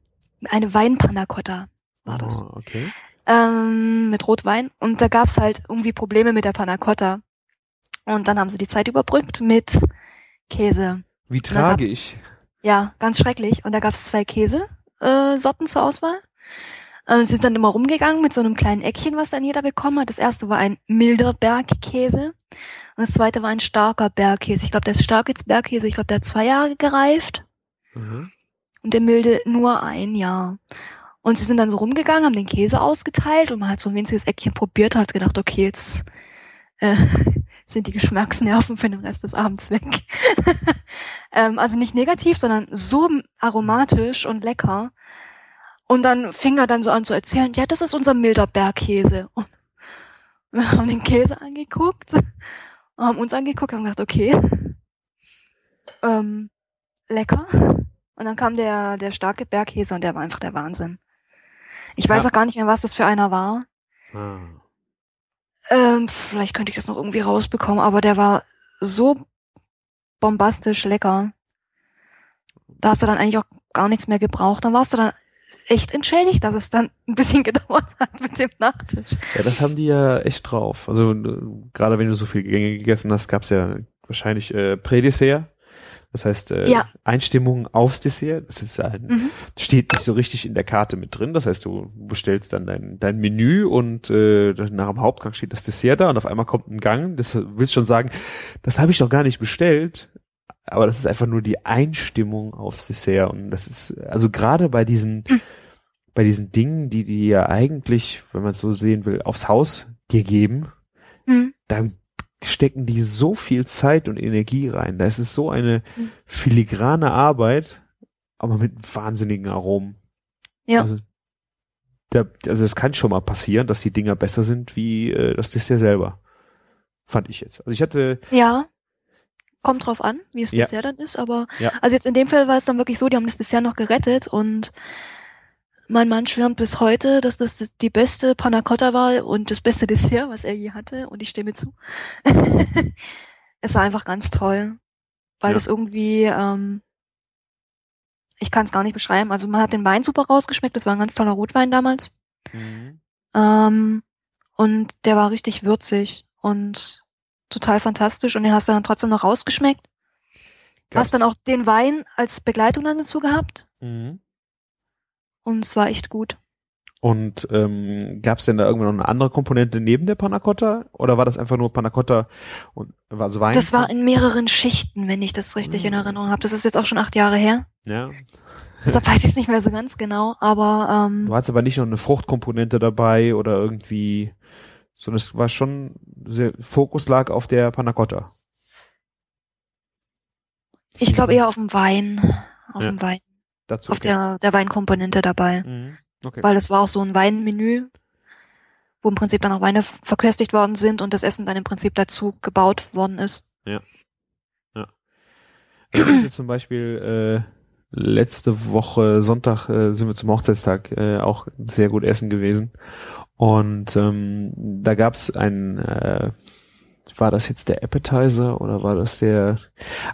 eine Weinpannacotta war das. Oh, okay ähm, mit Rotwein. Und da gab's halt irgendwie Probleme mit der Panna Cotta. Und dann haben sie die Zeit überbrückt mit Käse. Wie tragisch. Ja, ganz schrecklich. Und da gab's zwei Käsesorten äh, zur Auswahl. Ähm, sie sind dann immer rumgegangen mit so einem kleinen Eckchen, was dann jeder bekommen hat. Das erste war ein milder Bergkäse und das zweite war ein starker Bergkäse. Ich glaube, der ist stark jetzt Bergkäse. Ich glaube, der hat zwei Jahre gereift. Mhm. Und der milde nur ein Jahr. Und sie sind dann so rumgegangen, haben den Käse ausgeteilt und man hat so ein winziges Eckchen probiert und hat gedacht, okay, jetzt äh, *laughs* sind die Geschmacksnerven für den Rest des Abends weg. *laughs* ähm, also nicht negativ, sondern so aromatisch und lecker. Und dann fing er dann so an zu erzählen, ja, das ist unser milder Bergkäse. Und *laughs* wir haben den Käse angeguckt, haben uns angeguckt, haben gedacht, okay, ähm, lecker. Und dann kam der, der starke Bergkäse und der war einfach der Wahnsinn. Ich weiß auch gar nicht mehr, was das für einer war. Ah. Ähm, vielleicht könnte ich das noch irgendwie rausbekommen, aber der war so bombastisch lecker. Da hast du dann eigentlich auch gar nichts mehr gebraucht. Dann warst du dann echt entschädigt, dass es dann ein bisschen *laughs* gedauert hat mit dem Nachtisch. Ja, das haben die ja echt drauf. Also gerade wenn du so viel Gänge gegessen hast, gab's ja wahrscheinlich äh, Prädessert das heißt, äh, ja. Einstimmung aufs Dessert, das ist ein, mhm. steht nicht so richtig in der Karte mit drin. Das heißt, du bestellst dann dein, dein Menü und äh, nach dem Hauptgang steht das Dessert da und auf einmal kommt ein Gang. Das willst schon sagen, das habe ich doch gar nicht bestellt. Aber das ist einfach nur die Einstimmung aufs Dessert. Und das ist, also gerade bei diesen, mhm. bei diesen Dingen, die die ja eigentlich, wenn man es so sehen will, aufs Haus dir geben, mhm. da stecken die so viel Zeit und Energie rein. Da ist es so eine filigrane Arbeit, aber mit wahnsinnigen Aromen. Ja. Also, da, also es kann schon mal passieren, dass die Dinger besser sind wie äh, das Dessert selber. Fand ich jetzt. Also ich hatte. Ja. Kommt drauf an, wie es ja. Dessert dann ist, aber ja. also jetzt in dem Fall war es dann wirklich so, die haben das Dessert noch gerettet und mein Mann schwärmt bis heute, dass das die beste Panna Cotta war und das beste Dessert, was er je hatte. Und ich stimme zu. *laughs* es war einfach ganz toll, weil ja. das irgendwie, ähm, ich kann es gar nicht beschreiben. Also man hat den Wein super rausgeschmeckt. Das war ein ganz toller Rotwein damals. Mhm. Ähm, und der war richtig würzig und total fantastisch und den hast du dann trotzdem noch rausgeschmeckt. Gab's- Hast dann auch den Wein als Begleitung dann dazu gehabt Mhm. Und es war echt gut. Und ähm, gab es denn da irgendwann noch eine andere Komponente neben der Panna Cotta? Oder war das einfach nur Panna Cotta und war also Wein? Das war in mehreren Schichten, wenn ich das richtig in Mhm. Erinnerung habe. Das ist jetzt auch schon acht Jahre her. ja. Deshalb weiß ich es nicht mehr so ganz genau, aber ähm, Du hattest aber nicht noch eine Fruchtkomponente dabei oder irgendwie, sondern es war schon sehr, Fokus lag auf der Panna Cotta. ich glaube eher auf dem Wein. Auf Ja. dem Wein. Dazu. Auf der, der Weinkomponente dabei. Mhm. Okay. Weil es war auch so ein Weinmenü, wo im Prinzip dann auch Weine verköstigt worden sind und das Essen dann im Prinzip dazu gebaut worden ist. Also ich bin zum Beispiel äh, letzte Woche Sonntag äh, sind wir zum Hochzeitstag äh, auch sehr gut essen gewesen und ähm, da gab's ein äh, war das jetzt der Appetizer oder war das der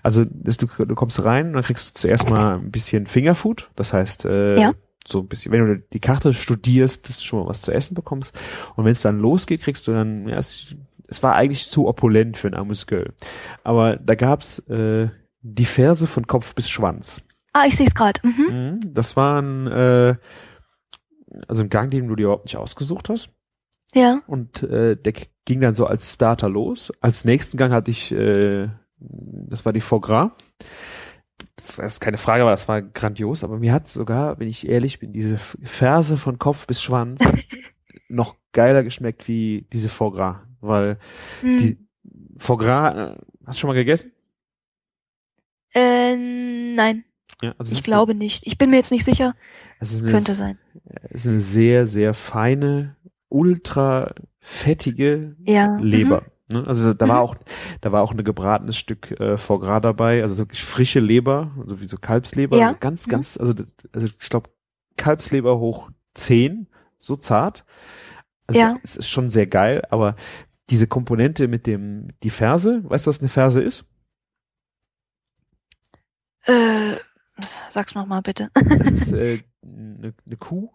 also das, du, du kommst rein und dann kriegst du zuerst mal ein bisschen Fingerfood das heißt äh, Ja. so ein bisschen wenn du die Karte studierst dass du schon mal was zu essen bekommst und wenn es dann losgeht kriegst du dann ja es, es war eigentlich zu opulent für ein armes Girl aber da gab's äh, die Ferse von Kopf bis Schwanz. Ah, ich sehe es gerade. Mhm. Mhm. Das waren äh, also ein Gang, den du dir überhaupt nicht ausgesucht hast. Ja. Und äh, der ging dann so als Starter los. Als nächsten Gang hatte ich, äh, das war die Foie Gras. Das ist keine Frage, aber das war grandios. Aber mir hat sogar, wenn ich ehrlich bin, diese Ferse von Kopf bis Schwanz *laughs* noch geiler geschmeckt wie diese Foie Gras. Weil Hm. die Foie Gras, äh, hast du schon mal gegessen? Äh, nein, Ja, also es ich glaube nicht. Ich bin mir jetzt nicht sicher. es Es eine könnte sein. ist eine sehr, sehr feine, ultra fettige Ja. Leber. Ne? Also da war Mhm. auch, da war auch ein gebratenes Stück äh, Foie Gras dabei, also wirklich frische Leber, also wie so Kalbsleber, Ja. ganz, Mhm. ganz, also, also ich glaube Kalbsleber hoch 10, so zart. Also Ja. es ist schon sehr geil, aber diese Komponente mit dem, die Ferse, weißt du, was eine Ferse ist? Mhm. Äh, sag's noch mal bitte. Das ist äh, *laughs* eine, eine Kuh,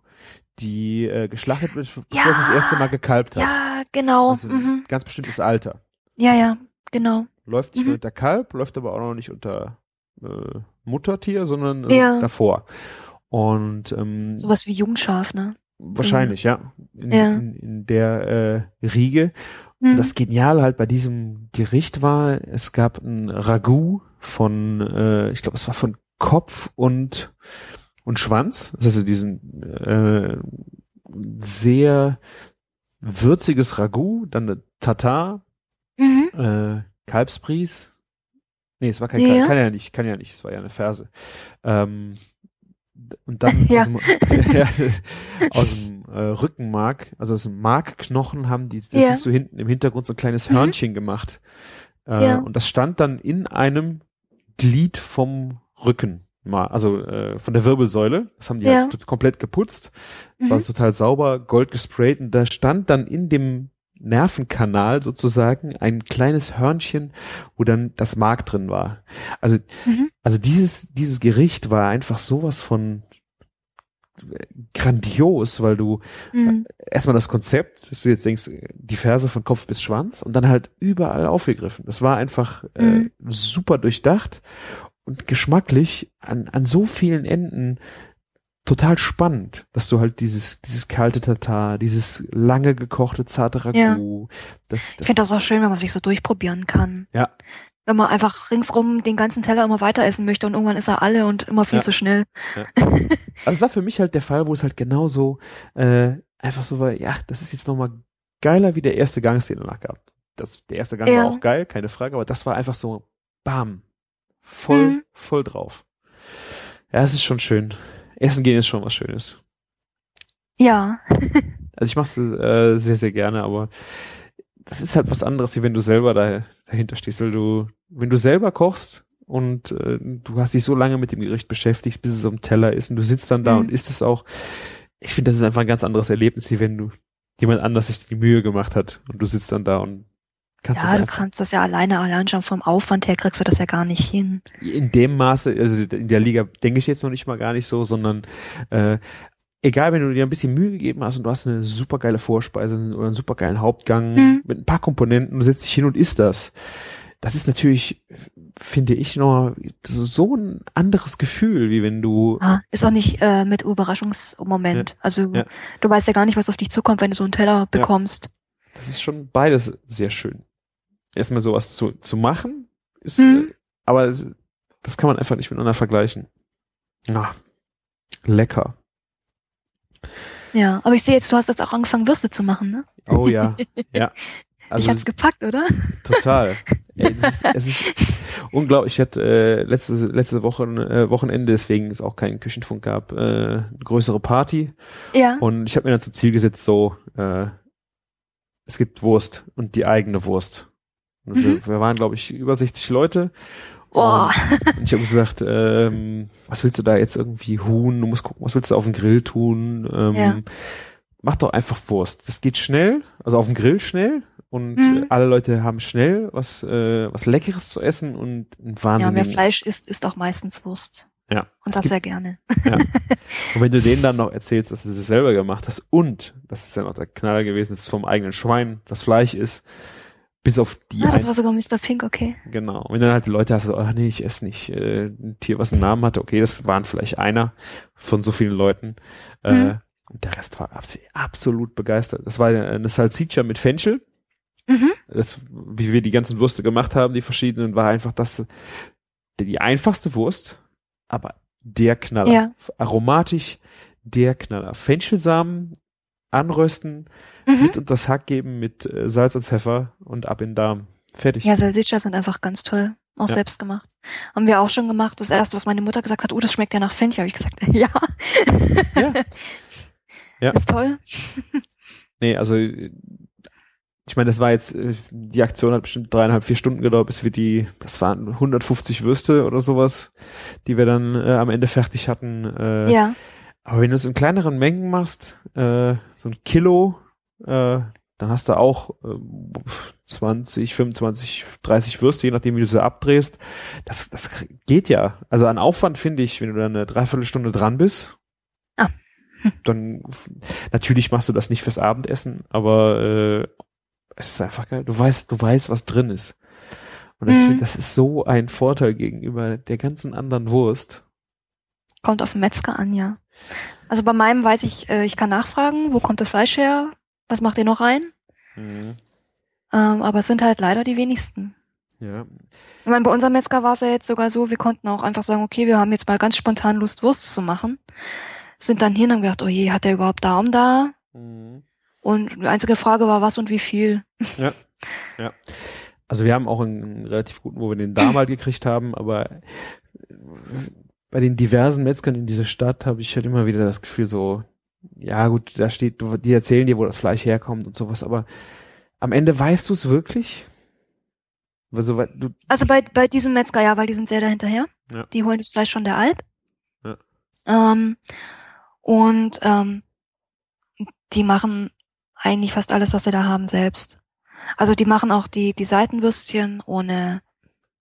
die äh, geschlachtet wird, bevor Ja. es das erste Mal gekalbt hat. Ja, genau. Also mhm. ganz bestimmtes Alter. Ja, ja, genau. Läuft nicht Mhm. unter Kalb, läuft aber auch noch nicht unter äh, Muttertier, sondern äh, Ja. davor. Und ähm, Sowas wie Jungschaf, ne? wahrscheinlich, ja. In, Ja. in, in der äh, Riege. Mhm. Und das Geniale halt bei diesem Gericht war, es gab ein Ragout von, äh, ich glaube, es war von Kopf und und Schwanz. Das heißt, diesen äh, sehr würziges Ragout, dann eine Tatar, Mhm. äh, Kalbspries. Nee, es war kein Ja. Kalb, kann ja nicht, kann ja nicht, es war ja eine Ferse. Ähm, und dann *laughs* Ja. aus dem, *laughs* ja, aus dem äh, Rückenmark, also aus dem Markknochen haben die, das Ja. ist so hinten im Hintergrund so ein kleines Mhm. Hörnchen gemacht. Äh. Und das stand dann in einem Glied vom Rücken. Mal, also äh, von der Wirbelsäule. Das haben die Ja. halt komplett geputzt war Mhm. total sauber, gold gesprayt und da stand dann in dem Nervenkanal sozusagen ein kleines Hörnchen, wo dann das Mark drin war. Also, Mhm. also dieses, dieses Gericht war einfach sowas von äh, grandios, weil du Mhm. erstmal das Konzept, dass du jetzt denkst, die Ferse von Kopf bis Schwanz und dann halt überall aufgegriffen. Das war einfach äh, Mhm. super durchdacht und geschmacklich an, an so vielen Enden total spannend, dass du halt dieses, dieses kalte Tatar, dieses lange gekochte zarte Ragout, das, Ich das finde das auch schön, wenn man sich so durchprobieren kann. Ja. Wenn man einfach ringsrum den ganzen Teller immer weiter essen möchte und irgendwann ist er alle und immer viel Ja. zu schnell. Also es war für mich halt der Fall, wo es halt genauso äh, einfach so war, ja, das ist jetzt nochmal geiler wie der erste Gang, den danach gab. Das, der erste Gang Ja. war auch geil, keine Frage, aber das war einfach so, bam, voll, Mhm. voll drauf. Ja, es ist schon schön. Essen gehen ist schon was Schönes. Ja. *laughs* Also ich mach's äh, sehr, sehr gerne, aber das ist halt was anderes, wie wenn du selber da, dahinter stehst, weil du, wenn du selber kochst und äh, du hast dich so lange mit dem Gericht beschäftigt, bis es am Teller ist und du sitzt dann da Mhm. und isst es auch. Ich finde, das ist einfach ein ganz anderes Erlebnis, wie wenn du jemand anders sich die Mühe gemacht hat und du sitzt dann da und kannst Ja, du kannst das ja alleine, allein schon vom Aufwand her kriegst du das ja gar nicht hin. in dem Maße, also in der Liga denke ich jetzt noch nicht mal gar nicht so, sondern äh, egal, wenn du dir ein bisschen Mühe gegeben hast und du hast eine super geile Vorspeise oder einen super geilen Hauptgang mhm. mit ein paar Komponenten, du setzt dich hin und isst das. Das ist natürlich, finde ich, noch so ein anderes Gefühl, wie wenn du. Ah, ist auch nicht äh, mit Überraschungsmoment. Ja. Also ja. du weißt ja gar nicht, was auf dich zukommt, wenn du so einen Teller bekommst. Ja. Das ist schon beides sehr schön. Erstmal sowas zu, zu machen, ist, mhm. aber das kann man einfach nicht miteinander vergleichen. Ah, lecker. Ja, aber ich sehe jetzt, du hast jetzt auch angefangen, Würste zu machen, ne? Oh ja, *laughs* ja. Also, ich hat's gepackt, oder? Total. Ey, es, ist, es ist *laughs* unglaublich. Ich hatte äh, letzte, letzte Woche äh, Wochenende, deswegen es auch keinen Küchenfunk gab, äh, eine größere Party. Ja. Und ich habe mir dann zum Ziel gesetzt, so, äh, es gibt Wurst und die eigene Wurst. Mhm. Wir, wir, waren, glaube ich, über 60 Leute Boah. Und ich habe gesagt, ähm, was willst du da jetzt irgendwie Huhn? Du musst gucken, was willst du auf dem Grill tun? Ähm, ja. Mach doch einfach Wurst. Das geht schnell, also auf dem Grill schnell und mhm. alle Leute haben schnell was äh, was Leckeres zu essen und ein Wahnsinn. Ja, wer Fleisch isst, isst auch meistens Wurst. Ja. Und das sehr gerne. Ja. *laughs* Und wenn du denen dann noch erzählst, dass du es selber gemacht hast und, das ist ja noch der Knaller gewesen, dass es vom eigenen Schwein das Fleisch ist, bis auf die. Ah, das war sogar Mr. Pink, okay. Genau. Und dann halt die Leute hast so, ach nee, ich esse nicht äh, ein Tier, was einen Namen hatte. Okay, das waren vielleicht einer von so vielen Leuten. Äh, mhm. Und der Rest war absolut, absolut begeistert. Das war eine Salsiccia mit Fenchel. Mhm. Das, wie wir die ganzen Würste gemacht haben, die verschiedenen, war einfach das, die einfachste Wurst, aber der Knaller. Ja. Aromatisch, der Knaller. Fenchelsamen anrösten, mhm. mit und das Hack geben mit äh, Salz und Pfeffer und ab in den Darm. Fertig. Ja, Salsiccia sind einfach ganz toll. Auch ja. selbst gemacht. Haben wir auch schon gemacht. Das erste, was meine Mutter gesagt hat, oh, das schmeckt ja nach Fenchel. Habe ich gesagt, *laughs* ja. Ja. *laughs* ja. Ist toll. *laughs* nee, also ich meine, das war jetzt, äh, die Aktion hat bestimmt dreieinhalb, vier Stunden gedauert, bis wir die, das waren 150 Würste oder sowas, die wir dann äh, am Ende fertig hatten. Äh, ja. Aber wenn du es in kleineren Mengen machst, äh, so ein Kilo, äh, dann hast du auch äh, 20, 25, 30 Würste, je nachdem, wie du sie abdrehst. Das, das geht ja. Also an Aufwand finde ich, wenn du dann eine Dreiviertelstunde dran bist. Ah. *laughs* Dann natürlich machst du das nicht fürs Abendessen, aber äh, es ist einfach geil. Du weißt, du weißt, was drin ist. Und ich mhm. finde, das ist so ein Vorteil gegenüber der ganzen anderen Wurst. Kommt auf den Metzger an, ja. Also bei meinem weiß ich, äh, ich kann nachfragen, wo kommt das Fleisch her? Was macht ihr noch rein? Mhm. Ähm, aber es sind halt leider die wenigsten. Ja. Ich meine, bei unserem Metzger war es ja jetzt sogar so, wir konnten auch einfach sagen, okay, wir haben jetzt mal ganz spontan Lust, Wurst zu machen. Sind dann hier und haben gedacht, oh je, hat der überhaupt Darm da? Mhm. Und die einzige Frage war, was und wie viel. Ja. Ja. Also wir haben auch einen relativ guten, wo wir den Darm halt gekriegt haben, aber bei den diversen Metzgern in dieser Stadt habe ich halt immer wieder das Gefühl so, ja gut, da steht, die erzählen dir, wo das Fleisch herkommt und sowas, aber am Ende weißt du es wirklich? Also, du also bei, bei diesem Metzger, ja, weil die sind sehr dahinterher. Ja. Die holen das Fleisch von der Alp. Ja. Ähm, und ähm, die machen eigentlich fast alles, was sie da haben, selbst. Also die machen auch die, die Seitenwürstchen ohne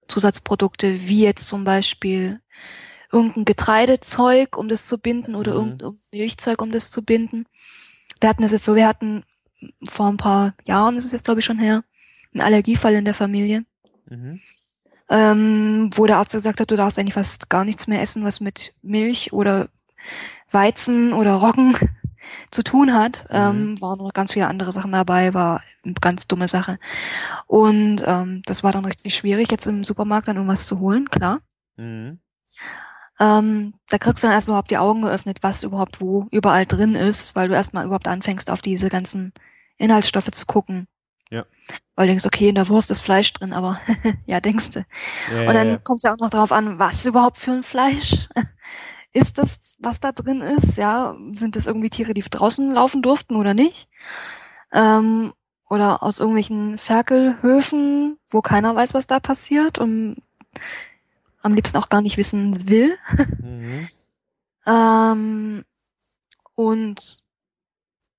Zusatzprodukte, wie jetzt zum Beispiel irgendein Getreidezeug, um das zu binden, oder mhm. irgendein Milchzeug, um das zu binden. Wir hatten das jetzt so, wir hatten vor ein paar Jahren, das ist jetzt glaube ich schon her, einen Allergiefall in der Familie. Mhm. Ähm, wo der Arzt gesagt hat, du darfst eigentlich fast gar nichts mehr essen, was mit Milch oder Weizen oder Roggen *laughs* zu tun hat. Mhm. Ähm, waren noch ganz viele andere Sachen dabei, war eine ganz dumme Sache. Und ähm, das war dann richtig schwierig, jetzt im Supermarkt dann irgendwas zu holen, klar. Mhm. Ähm, da kriegst du dann erstmal überhaupt die Augen geöffnet, was überhaupt wo überall drin ist, weil du erstmal überhaupt anfängst, auf diese ganzen Inhaltsstoffe zu gucken. Ja. Weil du denkst, okay, in der Wurst ist Fleisch drin, aber *laughs* ja, denkst du. Ja, und dann ja, ja. kommt es ja auch noch darauf an, was überhaupt für ein Fleisch *laughs* ist das, was da drin ist, ja? Sind das irgendwie Tiere, die draußen laufen durften oder nicht? Ähm, oder aus irgendwelchen Ferkelhöfen, wo keiner weiß, was da passiert und am liebsten auch gar nicht wissen will. Mhm. *laughs* ähm, und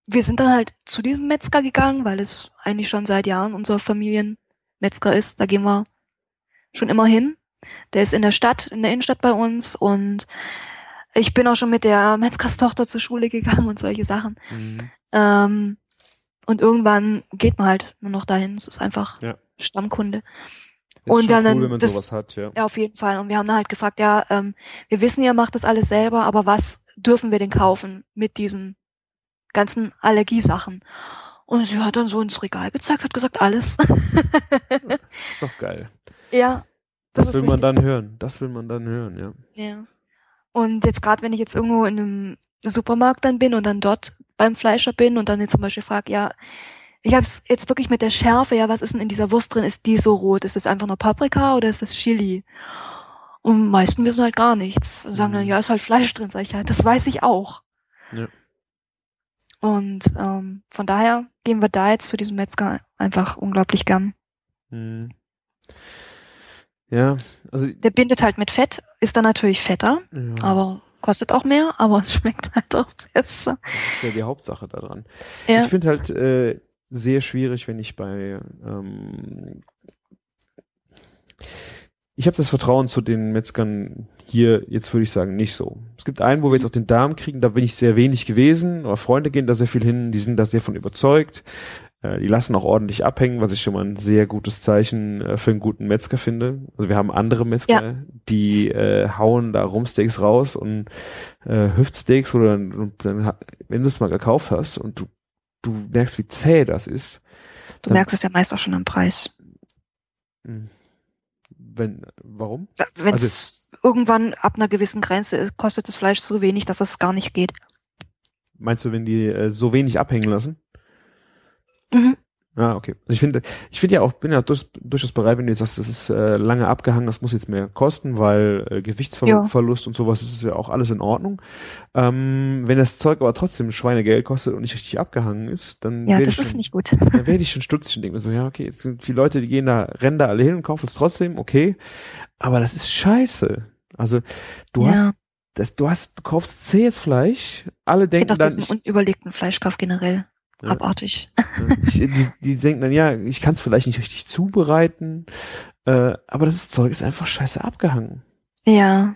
wir sind dann halt zu diesem Metzger gegangen, weil es eigentlich schon seit Jahren unser Familienmetzger ist. Da gehen wir schon immer hin. Der ist in der Stadt, in der Innenstadt bei uns und Ich bin auch schon mit der Metzgers Tochter zur Schule gegangen und solche Sachen. Mhm. Ähm, und irgendwann geht man halt nur noch dahin. Es ist einfach ja. Stammkunde. Und dann, cool, man das, hat, ja. ja, auf jeden Fall. Und wir haben dann halt gefragt, ja, ähm, wir wissen, ihr macht das alles selber, aber was dürfen wir denn kaufen mit diesen ganzen Allergiesachen? Und sie hat dann so ins Regal gezeigt, hat gesagt, alles. ist doch geil. *laughs* Ja. Das, das will man dann hören. Das will man dann hören, ja. Ja. Und jetzt gerade, wenn ich jetzt irgendwo in einem Supermarkt dann bin und dann dort beim Fleischer bin und dann jetzt zum Beispiel frage, ja, ich habe es jetzt wirklich mit der Schärfe, ja, was ist denn in dieser Wurst drin? Ist die so rot? Ist das einfach nur Paprika oder ist das Chili? Und meisten wissen halt gar nichts. Und sagen dann, mhm. ja, ist halt Fleisch drin. Sag ich, ja, das weiß ich auch. Ja. Und ähm, von daher gehen wir da jetzt zu diesem Metzger einfach unglaublich gern. Mhm. Ja, also. Der bindet halt mit Fett, ist dann natürlich fetter, ja. aber kostet auch mehr, aber es *laughs* schmeckt halt auch besser. Das ist ja die Hauptsache daran. Ja. Ich finde halt äh, sehr schwierig, wenn ich bei ähm, ich habe das Vertrauen zu den Metzgern hier, jetzt würde ich sagen, nicht so. Es gibt einen, wo wir jetzt auch den Darm kriegen, da bin ich sehr wenig gewesen, aber Freunde gehen da sehr viel hin, die sind da sehr von überzeugt. Äh, die lassen auch ordentlich abhängen, was ich schon mal ein sehr gutes Zeichen äh, für einen guten Metzger finde. Also wir haben andere Metzger, ja. die äh, hauen da Rumsteaks raus und äh, Hüftsteaks, wo du dann, dann wenn du es mal gekauft hast und du, du merkst, wie zäh das ist. Du merkst es ja meist auch schon am Preis. Hm. Wenn, warum? Wenn es also, irgendwann ab einer gewissen Grenze ist, kostet das Fleisch so wenig, dass es gar nicht geht. Meinst du, wenn die äh, so wenig abhängen lassen? Mhm. Ah, okay. Also ich finde, ich finde ja auch, bin ja durch, durchaus bereit, wenn du jetzt sagst, das ist äh, lange abgehangen, das muss jetzt mehr kosten, weil äh, Gewichtsverlust ja. und sowas ist ja auch alles in Ordnung. Ähm, wenn das Zeug aber trotzdem Schweinegeld kostet und nicht richtig abgehangen ist, dann ja, das ist schon, nicht gut. *laughs* Dann werde ich schon stutzig und denke mir so, ja, okay, jetzt sind viele Leute, die gehen da, rennen da alle hin und kaufen es trotzdem, okay. Aber das ist scheiße. Also du ja. hast das, du hast, du kaufst zähes Fleisch, alle denken ich dann. Das ist ein unüberlegten Fleischkauf generell. Ja. Abartig. Ich, die, die denken dann, ja, ich kann es vielleicht nicht richtig zubereiten, äh, aber das Zeug ist einfach scheiße abgehangen. Ja.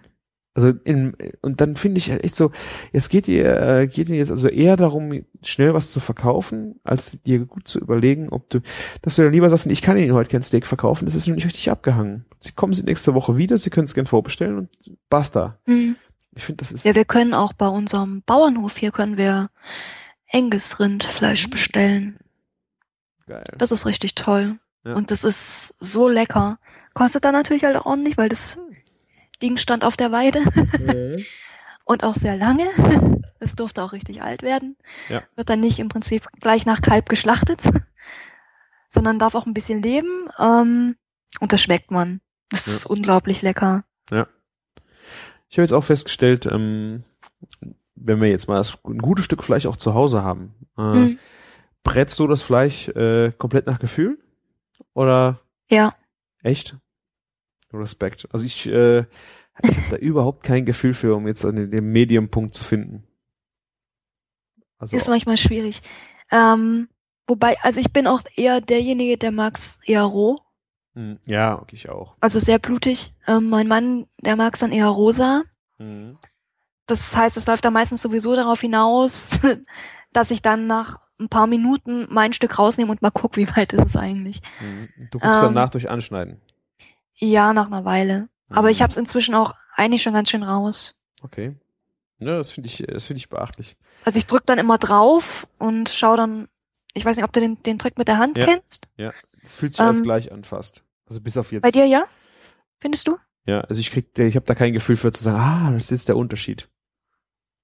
Also in, und dann finde ich halt echt so, jetzt geht ihr, äh, geht ihr jetzt also eher darum, schnell was zu verkaufen, als dir gut zu überlegen, ob du, dass du dann lieber sagst, ich kann Ihnen heute kein Steak verkaufen, das ist noch nicht richtig abgehangen. Sie kommen Sie nächste Woche wieder, Sie können es gern vorbestellen und basta. Mhm. Ich finde, das ist. Ja, wir können auch bei unserem Bauernhof hier können wir Angus Rindfleisch mhm. bestellen. Geil. Das ist richtig toll. Ja. Und das ist so lecker. Kostet dann natürlich halt auch ordentlich, weil das Ding stand auf der Weide. Mhm. *laughs* Und auch sehr lange. *laughs* Es durfte auch richtig alt werden. Ja. Wird dann nicht im Prinzip gleich nach Kalb geschlachtet, *laughs* sondern darf auch ein bisschen leben. Ähm, und das schmeckt man. Das ja. ist unglaublich lecker. Ja. Ich habe jetzt auch festgestellt, ähm, wenn wir jetzt mal ein gutes Stück Fleisch auch zu Hause haben, äh, mhm. brätst du das Fleisch äh, komplett nach Gefühl? Oder? Ja. Echt? Respekt. Also ich, äh, ich habe da *laughs* überhaupt kein Gefühl für, um jetzt an dem Medium-Punkt zu finden. Also ist manchmal schwierig. Ähm, wobei, also ich bin auch eher derjenige, der mag's eher roh. Hm, ja, ich auch. Also sehr blutig. Ähm, mein Mann, der mag's dann eher rosa. Mhm. Das heißt, es läuft dann meistens sowieso darauf hinaus, *laughs* dass ich dann nach ein paar Minuten mein Stück rausnehme und mal gucke, wie weit ist es eigentlich. Mhm. Du guckst ähm, danach durch Anschneiden. Ja, nach einer Weile. Aber ich mhm. habe es inzwischen auch eigentlich schon ganz schön raus. Okay. Ja, das finde ich, das finde ich beachtlich. Also ich drück dann immer drauf und schau dann, ich weiß nicht, ob du den, den Trick mit der Hand ja. kennst. Ja, fühlt sich ähm, alles gleich an fast. Also bis auf jetzt. Bei dir ja? Findest du? Ja, also ich krieg, ich habe da kein Gefühl für zu sagen, ah, das ist jetzt der Unterschied.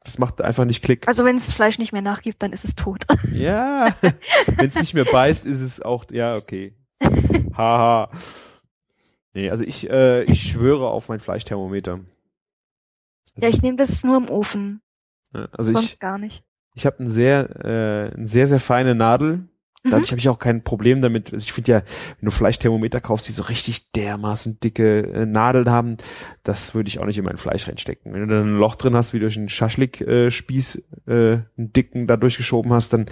Das macht einfach nicht Klick. Also wenn es Fleisch nicht mehr nachgibt, dann ist es tot. Ja, *laughs* wenn es nicht mehr beißt, ist es auch, ja, okay. *laughs* Haha. nee, also ich, äh, ich schwöre auf mein Fleischthermometer. Das ja, ich nehme das nur im Ofen. Also Sonst ich, gar nicht. Ich habe eine sehr, äh, eine sehr, sehr feine Nadel Dadurch mhm. habe ich auch kein Problem damit. Also ich finde ja, wenn du Fleischthermometer kaufst, die so richtig dermaßen dicke äh, Nadeln haben, das würde ich auch nicht in mein Fleisch reinstecken. Wenn du dann ein Loch drin hast, wie durch einen Schaschlik-Spieß äh, äh, einen dicken da durchgeschoben hast, dann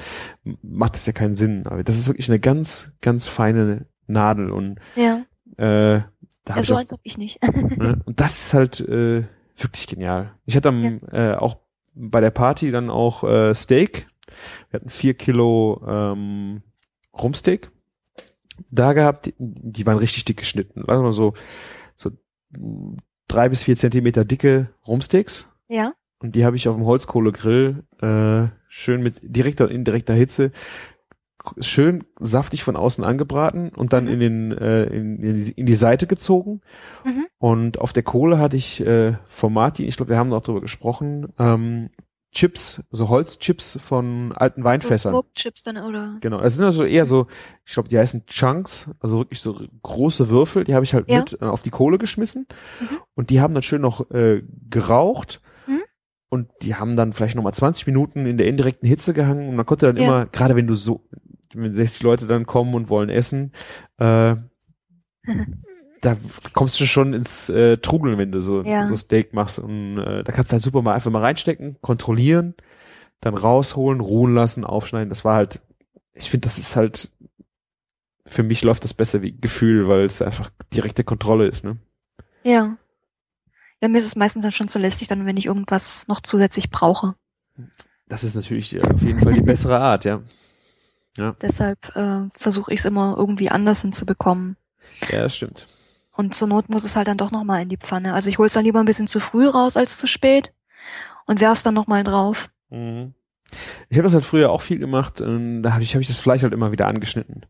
macht das ja keinen Sinn. Aber das ist wirklich eine ganz, ganz feine Nadel und ja. äh, da ja, so als ob ich nicht. *laughs* ne? Und das ist halt, äh, Wirklich genial. Ich hatte am, ja. äh, auch bei der Party dann auch äh, Steak. Wir hatten vier Kilo ähm, Rumsteak da gehabt, die, die waren richtig dick geschnitten. Lass mal so, so drei bis vier Zentimeter dicke Rumsteaks. Ja. Und die habe ich auf dem Holzkohlegrill äh, schön mit direkter und indirekter Hitze schön saftig von außen angebraten und dann mhm. in den äh, in, in, die, in die Seite gezogen. Mhm. Und auf der Kohle hatte ich äh, von Martin, ich glaube, wir haben noch drüber gesprochen, ähm, Chips, so Holzchips von alten Weinfässern. So Chips dann, oder? Genau, es sind also eher so, ich glaube, die heißen Chunks, also wirklich so große Würfel, die habe ich halt ja. mit äh, auf die Kohle geschmissen mhm. und die haben dann schön noch äh, geraucht mhm. und die haben dann vielleicht nochmal 20 Minuten in der indirekten Hitze gehangen und man konnte dann ja. immer, gerade wenn du so, wenn 60 Leute dann kommen und wollen essen, äh, *laughs* da kommst du schon ins äh, Trudeln, wenn du so, ja. so Steak machst. Und äh, da kannst du halt super mal einfach mal reinstecken, kontrollieren, dann rausholen, ruhen lassen, aufschneiden. Das war halt, ich finde, das ist halt, für mich läuft das besser wie Gefühl, weil es einfach direkte Kontrolle ist, ne? Ja. Ja, mir ist es meistens dann schon zu lästig, dann wenn ich irgendwas noch zusätzlich brauche. Das ist natürlich äh, auf jeden Fall die bessere *laughs* Art, ja. ja. Deshalb äh, versuche ich es immer irgendwie anders hinzubekommen. Ja, das stimmt. Und zur Not muss es halt dann doch nochmal in die Pfanne. Also ich hole es dann lieber ein bisschen zu früh raus als zu spät und werf's dann nochmal drauf. Mhm. Ich habe das halt früher auch viel gemacht. Und da habe ich, hab ich das Fleisch halt immer wieder angeschnitten.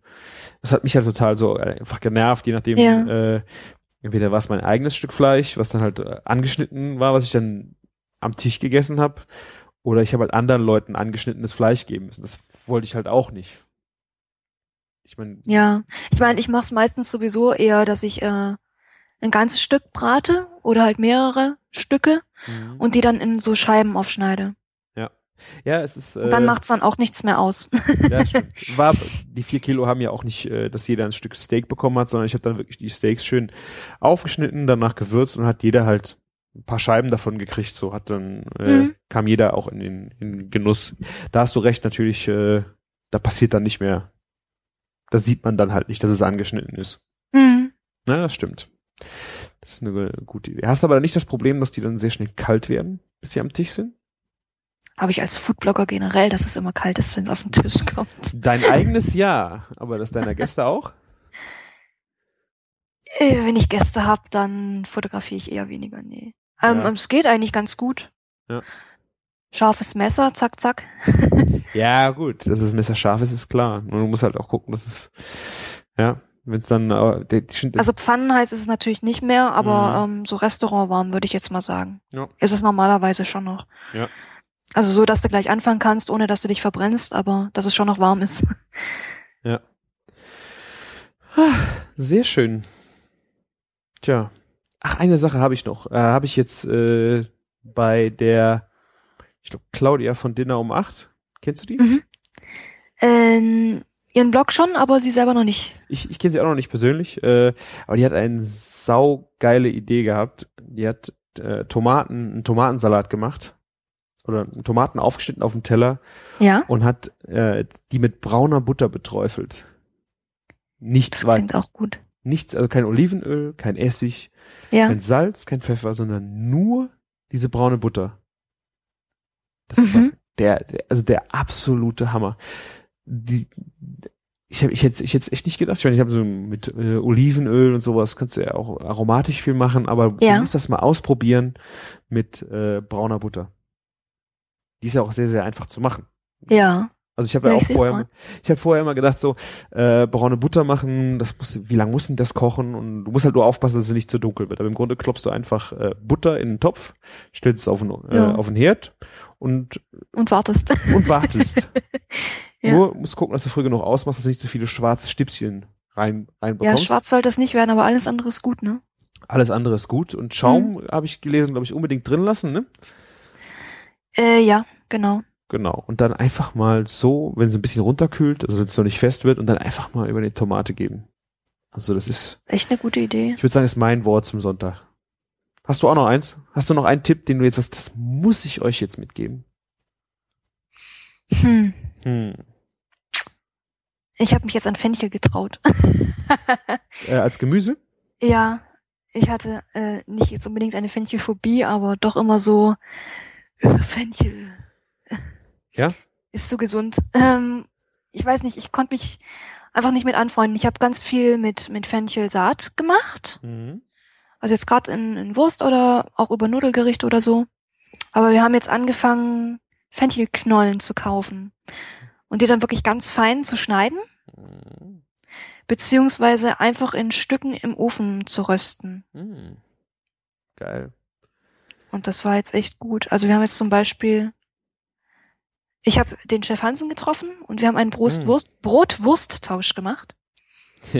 Das hat mich halt total so äh, einfach genervt, je nachdem, ja. äh, entweder war es mein eigenes Stück Fleisch, was dann halt äh, angeschnitten war, was ich dann am Tisch gegessen habe, oder ich habe halt anderen Leuten angeschnittenes Fleisch geben müssen. Das wollte ich halt auch nicht. Ich meine. Ja, ich meine, ich mache es meistens sowieso eher, dass ich äh, ein ganzes Stück brate oder halt mehrere Stücke mhm. und die dann in so Scheiben aufschneide. Ja. Ja, es ist. Äh, und dann macht's dann auch nichts mehr aus. ja, *laughs* stimmt. War, die vier Kilo haben ja auch nicht, äh, dass jeder ein Stück Steak bekommen hat, sondern ich habe dann wirklich die Steaks schön aufgeschnitten, danach gewürzt und hat jeder halt ein paar Scheiben davon gekriegt. So hat dann äh, mhm. kam jeder auch in den in Genuss. Da hast du recht, natürlich. Äh, da passiert dann nicht mehr da sieht man dann halt nicht, dass es angeschnitten ist. Mhm. Na, das stimmt. Das ist eine gute Idee. Hast aber nicht das Problem, dass die dann sehr schnell kalt werden, bis sie am Tisch sind? Habe ich als Foodblogger generell, dass es immer kalt ist, wenn es auf den Tisch kommt. Dein eigenes ja, aber das deiner Gäste auch? Äh, wenn ich Gäste habe, dann fotografiere ich eher weniger, nee. Ähm, ja. Es geht eigentlich ganz gut. Ja. Scharfes Messer, zack, zack. *laughs* ja, gut, dass das Messer scharf ist, ist klar. Und du musst halt auch gucken, dass es, ja, wenn es dann. Äh, die, die, also Pfannenheiß ist es natürlich nicht mehr, aber mhm. ähm, so Restaurantwarm würde ich jetzt mal sagen. Ja. Ist es normalerweise schon noch. Ja. Also so, dass du gleich anfangen kannst, ohne dass du dich verbrennst, aber dass es schon noch warm ist. *laughs* Ja. Ah, sehr schön. Tja. Ach, eine Sache habe ich noch. Äh, habe ich jetzt äh, bei der ich glaube, Claudia von Dinner um 8. Kennst du die? Mhm. Ähm, ihren Blog schon, aber sie selber noch nicht. Ich, ich kenne sie auch noch nicht persönlich, äh, aber die hat eine saugeile Idee gehabt. Die hat äh, Tomaten, einen Tomatensalat gemacht oder Tomaten aufgeschnitten auf dem Teller ja. und hat äh, die mit brauner Butter beträufelt. Nichts das klingt auch gut. Nichts, also kein Olivenöl, kein Essig, ja. kein Salz, kein Pfeffer, sondern nur diese braune Butter. Das mhm. war der, der, also der absolute Hammer. Die, ich habe ich hätte ich hätte echt nicht gedacht. Ich meine, ich habe so mit äh, Olivenöl und sowas kannst du ja auch aromatisch viel machen, aber ja. du musst das mal ausprobieren mit äh, brauner Butter. Die ist ja auch sehr sehr einfach zu machen. Ja. Also ich habe ja, ja, auch vorher, ich habe vorher immer gedacht so äh, braune Butter machen, das muss, wie lange muss denn das kochen? Und du musst halt nur aufpassen, dass es nicht zu dunkel wird. Aber im Grunde klopfst du einfach äh, Butter in den Topf, stellst es auf den, äh, ja. auf den Herd und und wartest und wartest. *laughs* ja. Nur musst gucken, dass du früh genug ausmachst, dass du nicht so viele schwarze Stipschen rein reinbekommst. Ja, schwarz sollte es nicht werden, aber alles andere ist gut, ne? Alles andere ist gut und Schaum mhm. habe ich gelesen, glaube ich, unbedingt drin lassen, ne? Äh, ja, genau. Genau. Und dann einfach mal so, wenn es ein bisschen runterkühlt, also wenn es noch nicht fest wird, und dann einfach mal über die Tomate geben. Also das ist echt eine gute Idee. Ich würde sagen, das ist mein Wort zum Sonntag. Hast du auch noch eins? Hast du noch einen Tipp, den du jetzt hast? Das muss ich euch jetzt mitgeben. Hm. hm. Ich habe mich jetzt an Fenchel getraut. *laughs* äh, als Gemüse? Ja. ich hatte äh, nicht jetzt unbedingt eine Fenchelphobie, aber doch immer so äh, Fenchel. Ja? Ist so gesund. Ähm, ich weiß nicht, ich konnte mich einfach nicht mit anfreunden. Ich habe ganz viel mit mit Fenchelsaat gemacht. Mhm. Also jetzt gerade in, in Wurst oder auch über Nudelgerichte oder so. Aber wir haben jetzt angefangen, Fenchelknollen zu kaufen und die dann wirklich ganz fein zu schneiden, Mhm. beziehungsweise einfach in Stücken im Ofen zu rösten. Mhm. Geil. Und das war jetzt echt gut. Also wir haben jetzt zum Beispiel, ich habe den Chef Hansen getroffen und wir haben einen Brotwurst, Brotwursttausch gemacht. *laughs*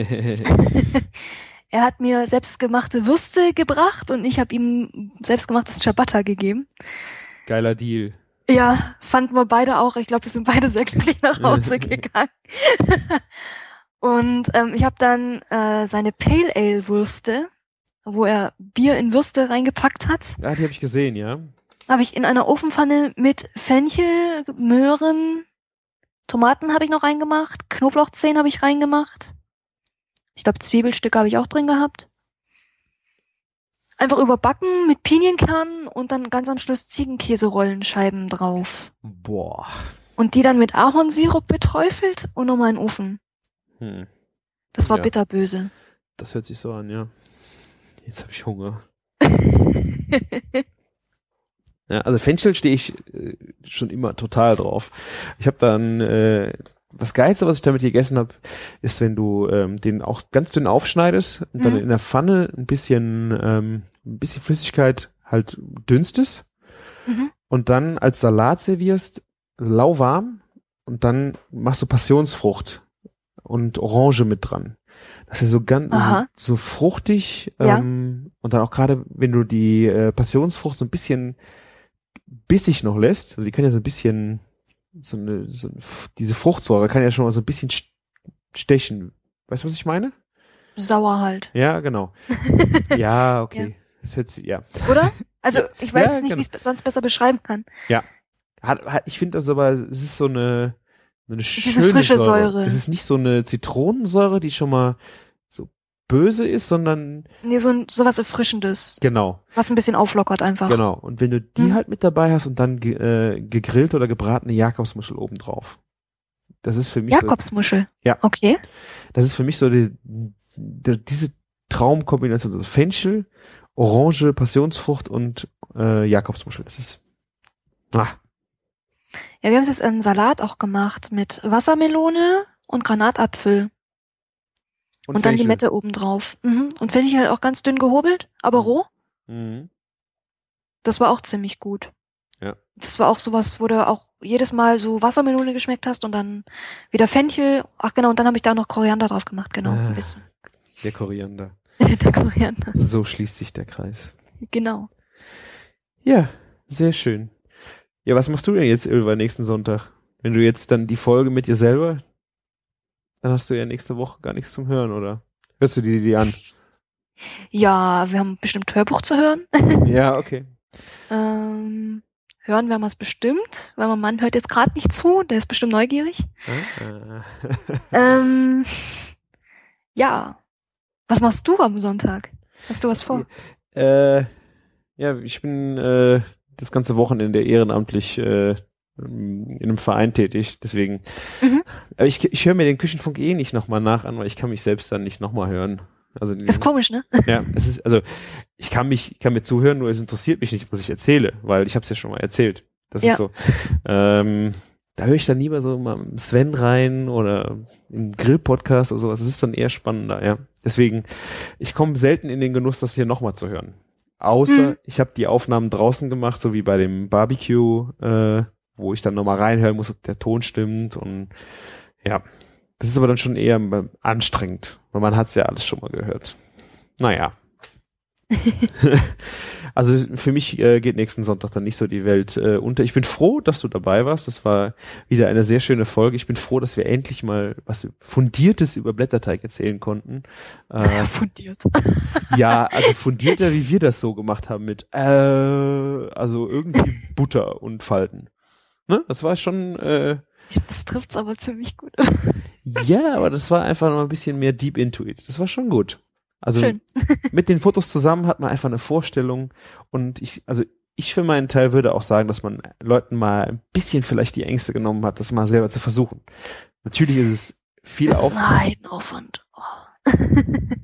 er hat mir selbstgemachte Würste gebracht und ich habe ihm selbstgemachtes Ciabatta gegeben. Geiler Deal. Ja, fanden wir beide auch. Ich glaube, wir sind beide sehr glücklich nach Hause *laughs* gegangen. und ähm, ich habe dann äh, seine Pale Ale Würste, wo er Bier in Würste reingepackt hat, Ja, die habe ich gesehen, ja. Habe ich in einer Ofenpfanne mit Fenchel, Möhren, Tomaten habe ich noch reingemacht, Knoblauchzehen habe ich reingemacht. Ich glaube, Zwiebelstücke habe ich auch drin gehabt. Einfach überbacken mit Pinienkernen und dann ganz am Schluss Ziegenkäserollenscheiben drauf. Boah. Und die dann mit Ahornsirup beträufelt und nochmal in den Ofen. Hm. Das war Ja. bitterböse. Das hört sich so an, ja. Jetzt habe ich Hunger. *laughs* Ja, also Fenchel stehe ich äh, schon immer total drauf. Ich habe dann äh, das Geilste, was ich damit gegessen habe, ist, wenn du ähm, den auch ganz dünn aufschneidest und dann Mhm. in der Pfanne ein bisschen ähm, ein bisschen Flüssigkeit halt dünstest Mhm. und dann als Salat servierst, lauwarm und dann machst du Passionsfrucht und Orange mit dran. Das ist so ganz so, so fruchtig Ja. ähm, und dann auch gerade, wenn du die äh, Passionsfrucht so ein bisschen bissig noch lässt, also die kann ja so ein bisschen so eine so ein, diese Fruchtsäure kann ja schon mal so ein bisschen st- stechen. Weißt du, was ich meine? Sauer halt. Ja, genau. *laughs* ja, okay. Das hört sich, ja. Oder? Also ich weiß Ja, es nicht, genau. wie ich es sonst besser beschreiben kann. Hat, hat, ich finde das aber, es ist so eine, eine Diese schöne frische Säure. Säure. Es ist nicht so eine Zitronensäure, die schon mal böse ist, sondern Nee, so ein, sowas Erfrischendes, genau, was ein bisschen auflockert einfach. genau. Und wenn du die Mhm. halt mit dabei hast und dann ge, äh, gegrillt oder gebratene Jakobsmuschel obendrauf. Das ist für mich so, Jakobsmuschel. Ja. Okay. das ist für mich so die, die, diese Traumkombination, also Fenchel, Orange, Passionsfrucht und äh, Jakobsmuschel. Das ist ah, Ja, wir haben jetzt einen Salat auch gemacht mit Wassermelone und Granatapfel. Und, dann Fenchel. Limette obendrauf. Mhm. Und Fenchel halt auch ganz dünn gehobelt, aber roh. Mhm. Das war auch ziemlich gut. Ja. Das war auch sowas, wo du auch jedes Mal so Wassermelone geschmeckt hast und dann wieder Fenchel. Ach genau, und dann habe ich da noch Koriander drauf gemacht, genau. Ah. Ein bisschen. Der Koriander. *laughs* Der Koriander. So schließt sich der Kreis. Genau. Ja, sehr schön. Ja, was machst du denn jetzt, Ilva, nächsten Sonntag? Wenn du jetzt dann die Folge mit dir selber, dann hast du ja nächste Woche gar nichts zum Hören, oder? Hörst du dir die an? *laughs* Ja, wir haben bestimmt Hörbuch zu hören. *laughs* ja, okay. Ähm, hören werden wir es bestimmt, weil mein Mann hört jetzt gerade nicht zu, der ist bestimmt neugierig. Ah. *laughs* Ähm, ja. Was machst du am Sonntag? Hast du was vor? äh, ja, ich bin äh, das ganze Wochenende ehrenamtlich äh, in einem Verein tätig, deswegen. Mhm. Aber ich, ich höre mir den Küchenfunk eh nicht nochmal nach an, weil ich kann mich selbst dann nicht nochmal hören. Also Ist komisch, ne? Ja, es ist, also ich kann mich, ich kann mir zuhören, nur es interessiert mich nicht, was ich erzähle, weil ich habe es ja schon mal erzählt. Das Ja. ist so. Ähm, da höre ich dann lieber so mal Sven rein oder im Grill-Podcast oder sowas. Das ist dann eher spannender, ja. Deswegen, ich komme selten in den Genuss, das hier nochmal zu hören. Außer Mhm. ich habe die Aufnahmen draußen gemacht, so wie bei dem Barbecue, äh, wo ich dann nochmal reinhören muss, ob der Ton stimmt und ja. Das ist aber dann schon eher anstrengend, weil man hat's ja alles schon mal gehört. Naja. *laughs* also für mich äh, geht nächsten Sonntag dann nicht so die Welt äh, unter. Ich bin froh, dass du dabei warst. Das war wieder eine sehr schöne Folge. Ich bin froh, dass wir endlich mal was Fundiertes über Blätterteig erzählen konnten. Äh, *laughs* Fundiert. *laughs* ja, also fundierter, wie wir das so gemacht haben mit, äh, also irgendwie Butter und Falten. Ne? Das war schon, äh, Das trifft's aber ziemlich gut. *laughs* ja, aber das war einfach noch ein bisschen mehr deep into it. Das war schon gut. Also Schön. *laughs* mit den Fotos zusammen hat man einfach eine Vorstellung und ich, also ich für meinen Teil würde auch sagen, dass man Leuten mal ein bisschen vielleicht die Ängste genommen hat, das mal selber zu versuchen. Natürlich ist es viel Das ist Aufwand. ein Heidenaufwand. Oh.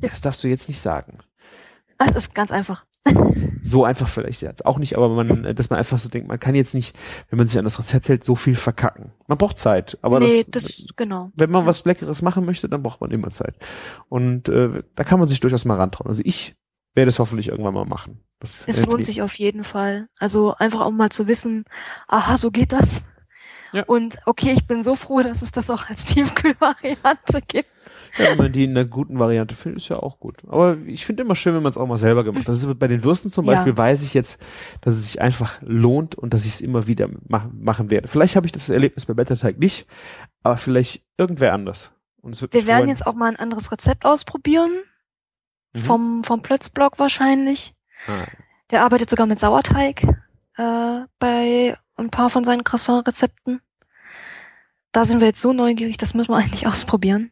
Das darfst du jetzt nicht sagen. Das ist ganz einfach. So einfach vielleicht jetzt auch nicht, aber man, dass man einfach so denkt, man kann jetzt nicht, wenn man sich an das Rezept hält, so viel verkacken. Man braucht Zeit, aber nee, das, das, genau. wenn man was Leckeres machen möchte, dann braucht man immer Zeit. Und äh, da kann man sich durchaus mal rantrauen. Also ich werde es hoffentlich irgendwann mal machen. Das Es lohnt sich auf jeden Fall. Also einfach auch mal zu wissen, aha, so geht das. Ja. Und okay, ich bin so froh, dass es das auch als Tiefkühlvariante gibt. Ja, wenn man die in einer guten Variante findet, ist ja auch gut. Aber ich finde immer schön, wenn man es auch mal selber gemacht hat. Das ist bei den Würsten zum Ja. Beispiel, weiß ich jetzt, dass es sich einfach lohnt und dass ich es immer wieder mach, machen werde. Vielleicht habe ich das Erlebnis bei Blätterteig nicht, aber vielleicht irgendwer anders. Und Wir werden freuen. jetzt auch mal ein anderes Rezept ausprobieren. Mhm. Vom, vom Plötzblock wahrscheinlich. Ah, Der arbeitet sogar mit Sauerteig äh, bei ein paar von seinen Croissant-Rezepten. Da sind wir jetzt so neugierig, das müssen wir *laughs* eigentlich ausprobieren.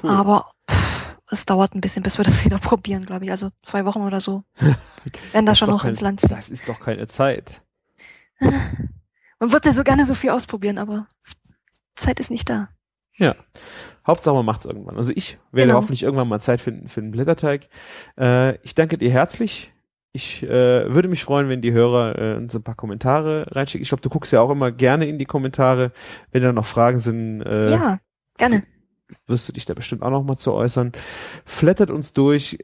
Cool. Aber pff, es dauert ein bisschen, bis wir das *laughs* wieder probieren, glaube ich. Also zwei Wochen oder so. *laughs* Werden da schon noch kein- ins Land ziehen. Das ist doch keine Zeit. *laughs* Man würde ja so gerne so viel ausprobieren, aber es, Zeit ist nicht da. Hauptsache man macht's irgendwann. Also ich werde Genau. hoffentlich irgendwann mal Zeit finden für den Blätterteig. Äh, ich danke dir herzlich. Ich äh, würde mich freuen, wenn die Hörer äh, uns ein paar Kommentare reinschicken. Ich glaube, du guckst ja auch immer gerne in die Kommentare. Wenn da noch Fragen sind, äh, ja, gerne. Wirst du dich da bestimmt auch noch mal zu äußern. Flattert uns durch,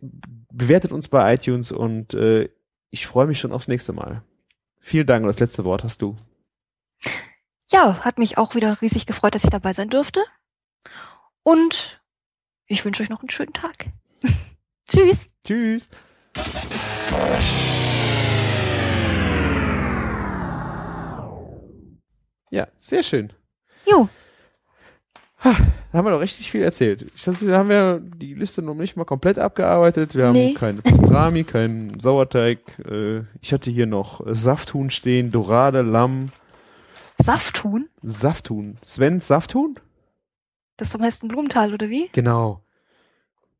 bewertet uns bei iTunes und äh, ich freue mich schon aufs nächste Mal. Vielen Dank und das letzte Wort hast du. Ja, hat mich auch wieder riesig gefreut, dass ich dabei sein durfte. Und ich wünsche euch noch einen schönen Tag. *laughs* Tschüss. Tschüss. Ja, sehr schön. Jo, Da haben wir doch richtig viel erzählt. Ich weiß, da haben wir die Liste noch nicht mal komplett abgearbeitet. Wir haben Nee. keine Pastrami, keinen Sauerteig. Äh, ich hatte hier noch Safthuhn stehen, Dorade, Lamm, Safthuhn? Safthuhn. Sven Safthuhn? Das vom Hessen Blumenthal, oder wie? Genau.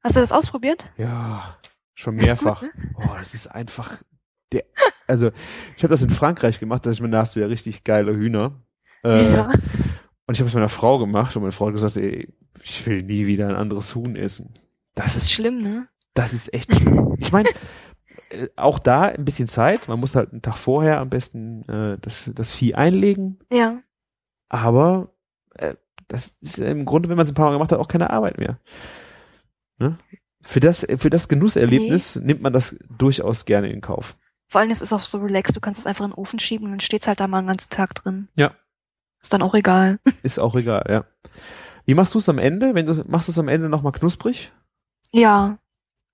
Hast du das ausprobiert? Ja, schon mehrfach. gut, ne? Oh, das ist einfach der. Also, ich habe das in Frankreich gemacht, da hast du ja richtig geile Hühner. Äh, ja. Und ich habe es meiner Frau gemacht und meine Frau hat gesagt, ey, ich will nie wieder ein anderes Huhn essen. Das Das ist ist, schlimm, ne? das ist echt schlimm. Ich meine, *laughs* äh, auch da ein bisschen Zeit. Man muss halt einen Tag vorher am besten äh, das, das Vieh einlegen. Ja. Aber äh, das ist im Grunde, wenn man es ein paar Mal gemacht hat, auch keine Arbeit mehr. Ne? Für das, für das Genusserlebnis nimmt man das durchaus gerne in Kauf. Vor allem, es ist auch so relaxed, du kannst es einfach in den Ofen schieben und dann steht's halt da mal einen ganzen Tag drin. Ja. Ist dann auch egal. *laughs* Ist auch egal, ja. Wie machst du es am Ende? Wenn du machst du es am Ende nochmal knusprig? Ja,